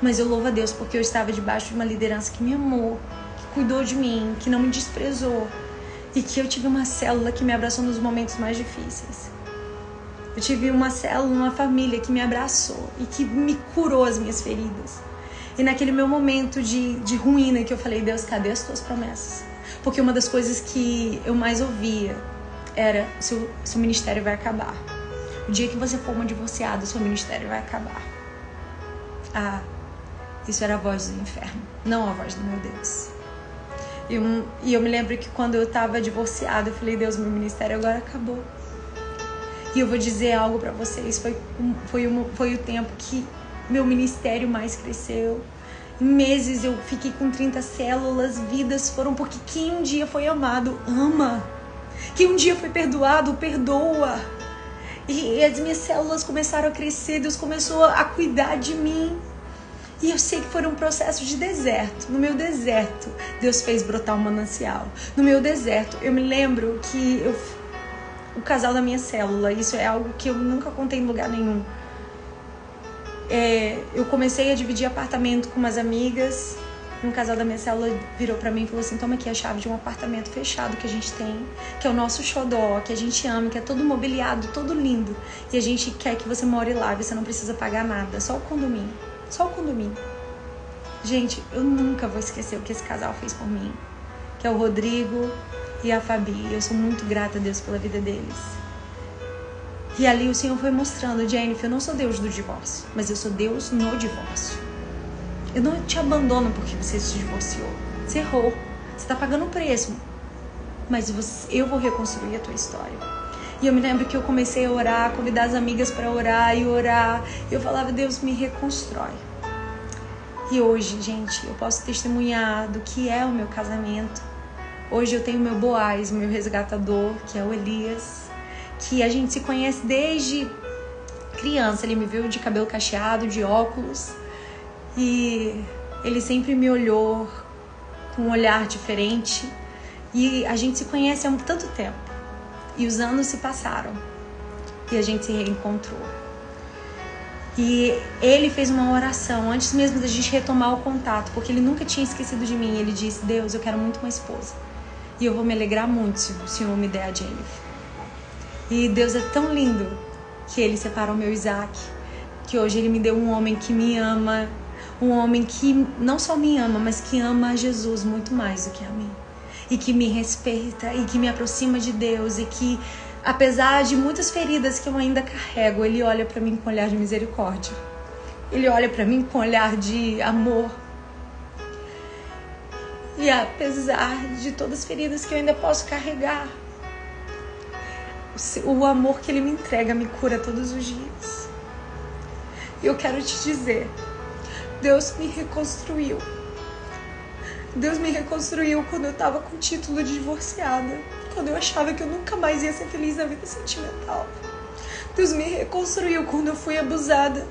S1: Mas eu louvo a Deus porque eu estava debaixo de uma liderança que me amou, que cuidou de mim, que não me desprezou e que eu tive uma célula que me abraçou nos momentos mais difíceis. Eu tive uma célula, uma família que me abraçou e que me curou as minhas feridas. E naquele meu momento de, de ruína que eu falei, Deus, cadê as tuas promessas? Porque uma das coisas que eu mais ouvia era: seu, seu ministério vai acabar. O dia que você for uma divorciada, seu ministério vai acabar. Ah, isso era a voz do inferno, não a voz do meu Deus. E, um, e eu me lembro que quando eu estava divorciada, eu falei: Deus, meu ministério agora acabou. E eu vou dizer algo para vocês: foi, foi, uma, foi o tempo que meu ministério mais cresceu. Em meses eu fiquei com 30 células, vidas foram porque quem um dia foi amado, ama. Quem um dia foi perdoado, perdoa. E as minhas células começaram a crescer, Deus começou a cuidar de mim. E eu sei que foi um processo de deserto. No meu deserto, Deus fez brotar um manancial. No meu deserto, eu me lembro que eu, o casal da minha célula, isso é algo que eu nunca contei em lugar nenhum é, eu comecei a dividir apartamento com umas amigas. Um casal da minha célula virou para mim e falou assim: toma aqui a chave de um apartamento fechado que a gente tem, que é o nosso xodó, que a gente ama, que é todo mobiliado, todo lindo. E a gente quer que você more lá, você não precisa pagar nada, só o condomínio. Só o condomínio. Gente, eu nunca vou esquecer o que esse casal fez por mim. Que é o Rodrigo e a Fabi. Eu sou muito grata a Deus pela vida deles. E ali o Senhor foi mostrando, Jennifer, eu não sou Deus do divórcio, mas eu sou Deus no divórcio. Eu não te abandono porque você se divorciou. Você errou. Você está pagando o preço. Mas você, eu vou reconstruir a tua história. E eu me lembro que eu comecei a orar, convidar as amigas para orar e orar. Eu falava, Deus me reconstrói. E hoje, gente, eu posso testemunhar do que é o meu casamento. Hoje eu tenho meu Boaz, meu resgatador, que é o Elias que a gente se conhece desde criança. Ele me viu de cabelo cacheado, de óculos e ele sempre me olhou com um olhar diferente. E a gente se conhece há tanto tempo. E os anos se passaram e a gente se reencontrou. E ele fez uma oração antes mesmo da gente retomar o contato, porque ele nunca tinha esquecido de mim. Ele disse: Deus, eu quero muito uma esposa. E eu vou me alegrar muito se o Senhor me der a Jennifer. E Deus é tão lindo que ele separou meu Isaac, que hoje ele me deu um homem que me ama, um homem que não só me ama, mas que ama a Jesus muito mais do que a mim. E que me respeita e que me aproxima de Deus e que apesar de muitas feridas que eu ainda carrego, ele olha para mim com olhar de misericórdia. Ele olha para mim com olhar de amor. E apesar de todas as feridas que eu ainda posso carregar, o amor que Ele me entrega me cura todos os dias. E eu quero te dizer: Deus me reconstruiu. Deus me reconstruiu quando eu estava com o título de divorciada. Quando eu achava que eu nunca mais ia ser feliz na vida sentimental. Deus me reconstruiu quando eu fui abusada.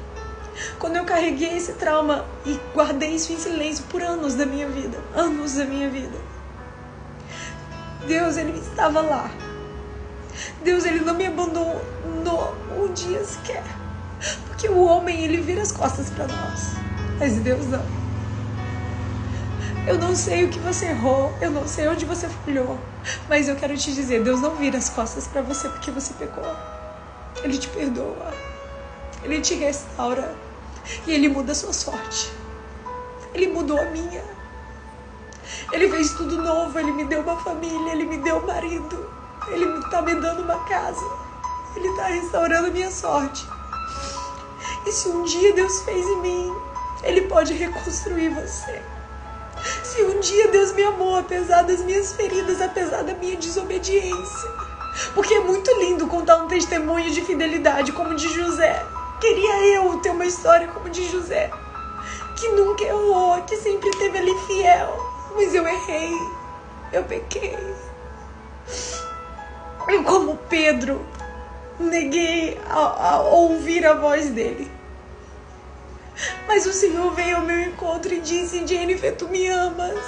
S1: Quando eu carreguei esse trauma e guardei isso em silêncio por anos da minha vida. Anos da minha vida. Deus, Ele estava lá Deus, ele não me abandonou um dia sequer. Porque o homem, ele vira as costas para nós. Mas Deus não. Eu não sei o que você errou, eu não sei onde você falhou, mas eu quero te dizer, Deus não vira as costas para você porque você pecou. Ele te perdoa. Ele te restaura e ele muda a sua sorte. Ele mudou a minha. Ele fez tudo novo, ele me deu uma família, ele me deu um marido. Ele está me dando uma casa. Ele está restaurando minha sorte. E se um dia Deus fez em mim, Ele pode reconstruir você. Se um dia Deus me amou, apesar das minhas feridas, apesar da minha desobediência. Porque é muito lindo contar um testemunho de fidelidade como de José. Queria eu ter uma história como de José. Que nunca errou, que sempre esteve ali fiel. Mas eu errei. Eu pequei. Eu, como Pedro, neguei a, a ouvir a voz dele. Mas o Senhor veio ao meu encontro e disse: Jennifer, tu me amas.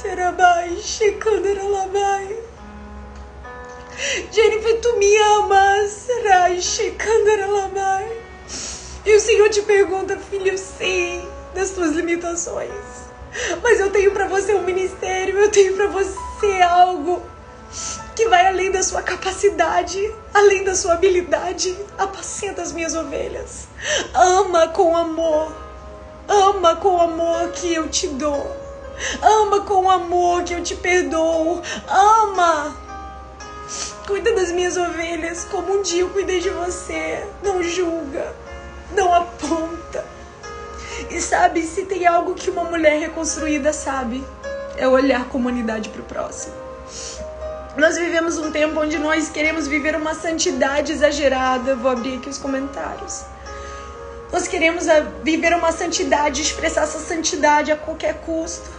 S1: Terabai, Shekandaralabai. Jennifer, tu me amas. Rai, Shekandaralabai. E o Senhor te pergunta, filho, eu sei das tuas limitações. Mas eu tenho para você um ministério, eu tenho para você algo que vai além da sua capacidade, além da sua habilidade. Apacenta as minhas ovelhas. Ama com amor. Ama com o amor que eu te dou. Ama com o amor que eu te perdoo. Ama. Cuida das minhas ovelhas como um dia eu cuidei de você. Não julga. Não aponta. E sabe, se tem algo que uma mulher reconstruída sabe, é olhar com humanidade para o próximo. Nós vivemos um tempo onde nós queremos viver uma santidade exagerada. Vou abrir aqui os comentários. Nós queremos viver uma santidade, expressar essa santidade a qualquer custo.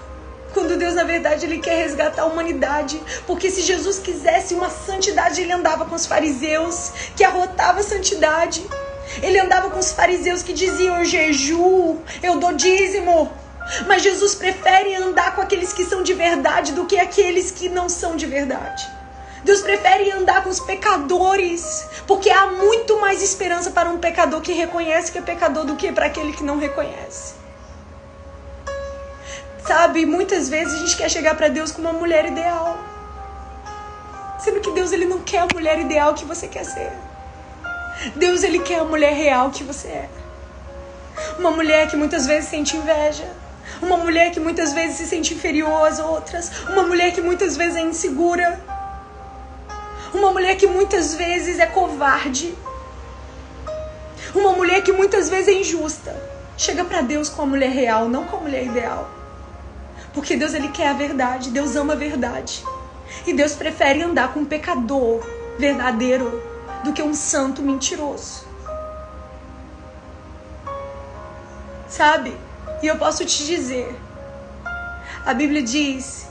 S1: Quando Deus, na verdade, Ele quer resgatar a humanidade. Porque se Jesus quisesse uma santidade, Ele andava com os fariseus, que arrotava a santidade. Ele andava com os fariseus que diziam: Eu jejuo, eu dou dízimo. Mas Jesus prefere andar com aqueles que são de verdade do que aqueles que não são de verdade. Deus prefere andar com os pecadores, porque há muito mais esperança para um pecador que reconhece que é pecador do que para aquele que não reconhece. Sabe, muitas vezes a gente quer chegar para Deus com uma mulher ideal. Sendo que Deus ele não quer a mulher ideal que você quer ser. Deus ele quer a mulher real que você é. Uma mulher que muitas vezes sente inveja, uma mulher que muitas vezes se sente inferior às outras. Uma mulher que muitas vezes é insegura. Uma mulher que muitas vezes é covarde. Uma mulher que muitas vezes é injusta. Chega para Deus com a mulher real, não com a mulher ideal. Porque Deus ele quer a verdade, Deus ama a verdade. E Deus prefere andar com um pecador verdadeiro do que um santo mentiroso. Sabe? E eu posso te dizer: a Bíblia diz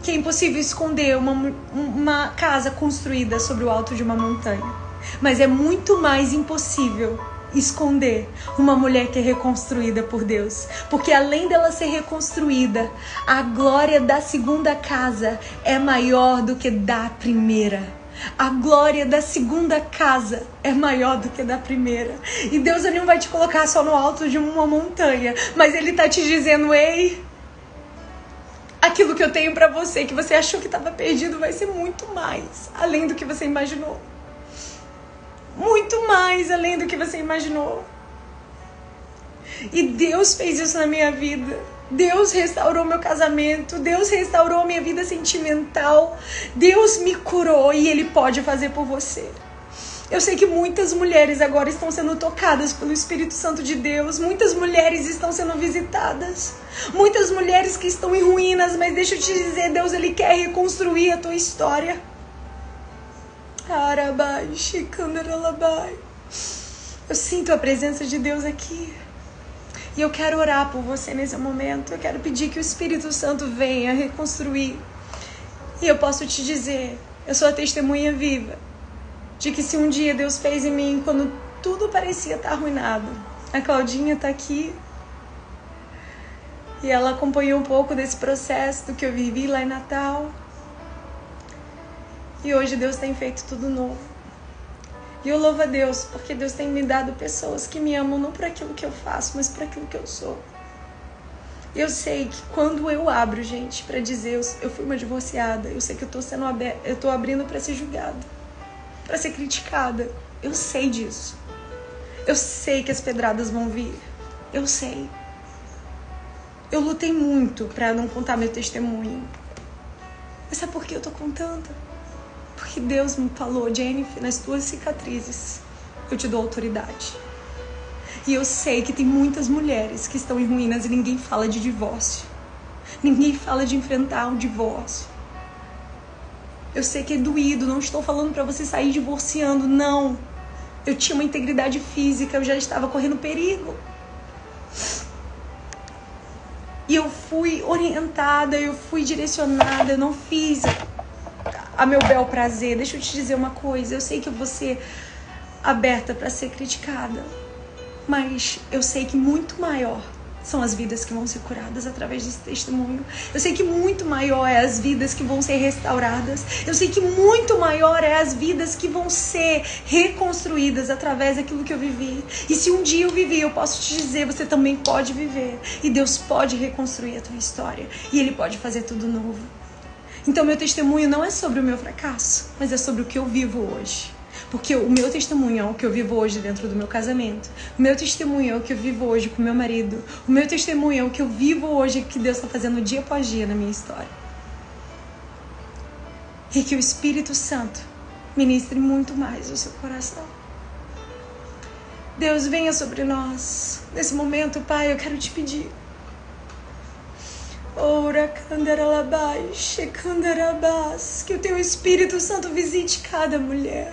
S1: que é impossível esconder uma, uma casa construída sobre o alto de uma montanha. Mas é muito mais impossível esconder uma mulher que é reconstruída por Deus. Porque além dela ser reconstruída, a glória da segunda casa é maior do que da primeira. A glória da segunda casa é maior do que da primeira. E Deus não vai te colocar só no alto de uma montanha, mas ele tá te dizendo: "Ei, aquilo que eu tenho para você que você achou que estava perdido vai ser muito mais além do que você imaginou. Muito mais além do que você imaginou. E Deus fez isso na minha vida. Deus restaurou meu casamento, Deus restaurou minha vida sentimental, Deus me curou e Ele pode fazer por você. Eu sei que muitas mulheres agora estão sendo tocadas pelo Espírito Santo de Deus, muitas mulheres estão sendo visitadas, muitas mulheres que estão em ruínas, mas deixa eu te dizer, Deus ele quer reconstruir a tua história. Eu sinto a presença de Deus aqui. E eu quero orar por você nesse momento. Eu quero pedir que o Espírito Santo venha reconstruir. E eu posso te dizer, eu sou a testemunha viva de que se um dia Deus fez em mim quando tudo parecia estar arruinado. A Claudinha está aqui. E ela acompanhou um pouco desse processo do que eu vivi lá em Natal. E hoje Deus tem feito tudo novo. E eu louvo a Deus, porque Deus tem me dado pessoas que me amam não por aquilo que eu faço, mas por aquilo que eu sou. Eu sei que quando eu abro, gente, para dizer eu, fui uma divorciada, eu sei que eu tô sendo aberta, eu tô abrindo para ser julgada, para ser criticada. Eu sei disso. Eu sei que as pedradas vão vir. Eu sei. Eu lutei muito para não contar meu testemunho. Mas sabe por que eu tô contando? Porque Deus me falou, Jennifer, nas tuas cicatrizes eu te dou autoridade. E eu sei que tem muitas mulheres que estão em ruínas e ninguém fala de divórcio. Ninguém fala de enfrentar o divórcio. Eu sei que é doído, não estou falando para você sair divorciando, não. Eu tinha uma integridade física, eu já estava correndo perigo. E eu fui orientada, eu fui direcionada, eu não fiz a meu bel prazer. Deixa eu te dizer uma coisa, eu sei que você aberta para ser criticada, mas eu sei que muito maior são as vidas que vão ser curadas através desse testemunho. Eu sei que muito maior é as vidas que vão ser restauradas. Eu sei que muito maior é as vidas que vão ser reconstruídas através daquilo que eu vivi. E se um dia eu vivi, eu posso te dizer, você também pode viver. E Deus pode reconstruir a tua história. E Ele pode fazer tudo novo. Então, meu testemunho não é sobre o meu fracasso, mas é sobre o que eu vivo hoje. Porque o meu testemunho é o que eu vivo hoje dentro do meu casamento. O meu testemunho é o que eu vivo hoje com meu marido. O meu testemunho é o que eu vivo hoje que Deus está fazendo dia após dia na minha história. E que o Espírito Santo ministre muito mais o seu coração. Deus, venha sobre nós. Nesse momento, Pai, eu quero te pedir. Ora, que o teu Espírito Santo visite cada mulher.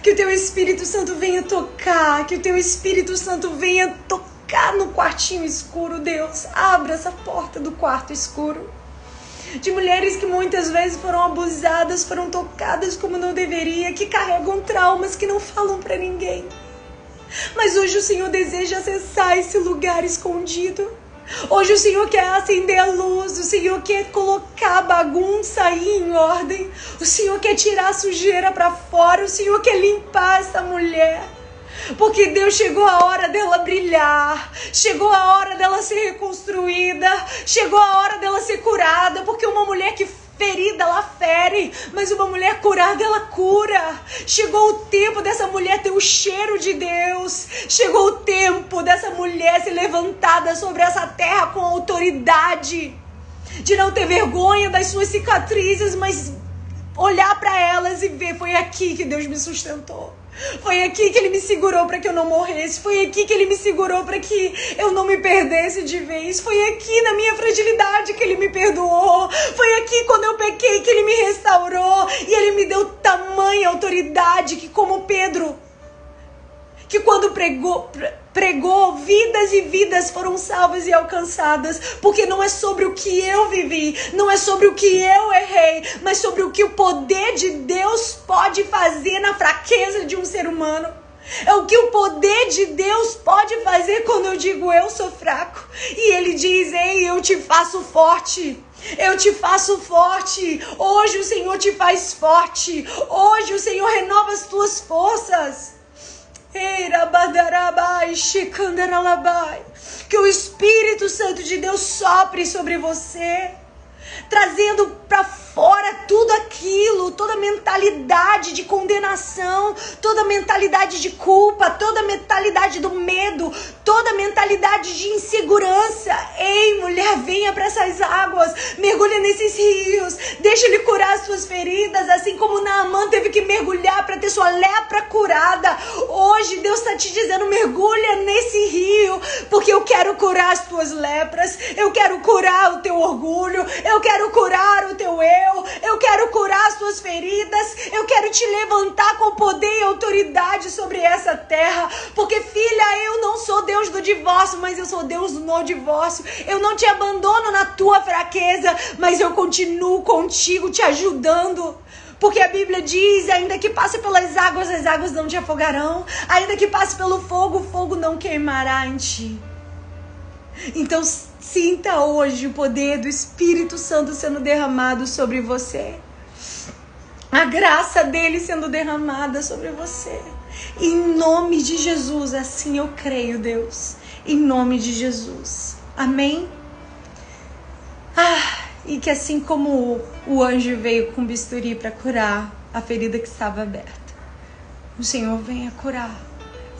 S1: Que o teu Espírito Santo venha tocar, que o teu Espírito Santo venha tocar no quartinho escuro, Deus. Abra essa porta do quarto escuro. De mulheres que muitas vezes foram abusadas, foram tocadas como não deveria, que carregam traumas que não falam para ninguém. Mas hoje o Senhor deseja acessar esse lugar escondido. Hoje o Senhor quer acender a luz, o Senhor quer colocar a bagunça aí em ordem, o Senhor quer tirar a sujeira para fora, o Senhor quer limpar essa mulher. Porque Deus chegou a hora dela brilhar, chegou a hora dela ser reconstruída, chegou a hora dela ser curada, porque uma mulher que ferida, ela fere, mas uma mulher curada, ela cura. Chegou o tempo dessa mulher ter o cheiro de Deus. Chegou o tempo dessa mulher ser levantada sobre essa terra com autoridade. De não ter vergonha das suas cicatrizes, mas olhar para elas e ver: foi aqui que Deus me sustentou. Foi aqui que ele me segurou para que eu não morresse. Foi aqui que ele me segurou para que eu não me perdesse de vez. Foi aqui na minha fragilidade que ele me perdoou. Foi aqui quando eu pequei que ele me restaurou e ele me deu tamanha autoridade que como Pedro que quando pregou pregou, vidas e vidas foram salvas e alcançadas, porque não é sobre o que eu vivi, não é sobre o que eu errei, mas sobre o que o poder de Deus pode fazer na fraqueza de um ser humano. É o que o poder de Deus pode fazer quando eu digo eu sou fraco. E ele diz: Ei, eu te faço forte. Eu te faço forte. Hoje o Senhor te faz forte. Hoje o Senhor renova as tuas forças. Que o Espírito Santo de Deus sopre sobre você, trazendo para fora tudo aquilo, toda mentalidade de condenação, toda mentalidade de culpa, toda mentalidade do medo, toda mentalidade de insegurança. Ei, mulher, venha para essas águas, mergulha nesses rios, deixa ele curar as suas feridas, assim como Naamã teve que mergulhar para ter sua lepra curada. Hoje Deus está te dizendo: mergulha nesse rio, porque eu quero curar as tuas lepras, eu quero curar o teu orgulho, eu quero curar o teu erro eu. Eu quero curar as suas feridas. Eu quero te levantar com poder e autoridade sobre essa terra. Porque, filha, eu não sou Deus do divórcio, mas eu sou Deus no divórcio. Eu não te abandono na tua fraqueza, mas eu continuo contigo, te ajudando. Porque a Bíblia diz: ainda que passe pelas águas, as águas não te afogarão. Ainda que passe pelo fogo, o fogo não queimará em ti. Então, Sinta hoje o poder do Espírito Santo sendo derramado sobre você. A graça dele sendo derramada sobre você. Em nome de Jesus, assim eu creio, Deus. Em nome de Jesus. Amém? Ah, e que assim como o anjo veio com bisturi para curar a ferida que estava aberta, o Senhor venha curar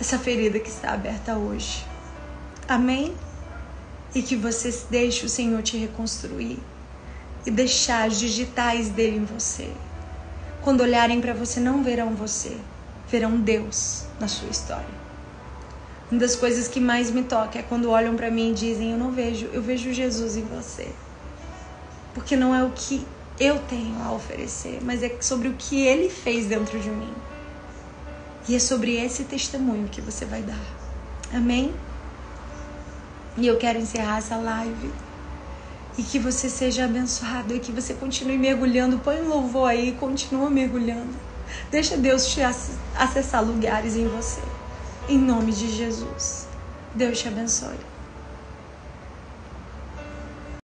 S1: essa ferida que está aberta hoje. Amém? E que você deixe o Senhor te reconstruir e deixar as digitais dele em você. Quando olharem para você, não verão você, verão Deus na sua história. Uma das coisas que mais me toca é quando olham para mim e dizem: Eu não vejo, eu vejo Jesus em você. Porque não é o que eu tenho a oferecer, mas é sobre o que ele fez dentro de mim. E é sobre esse testemunho que você vai dar. Amém? E eu quero encerrar essa live. E que você seja abençoado e que você continue mergulhando. Põe um louvor aí, continua mergulhando. Deixa Deus te acessar lugares em você. Em nome de Jesus. Deus te abençoe.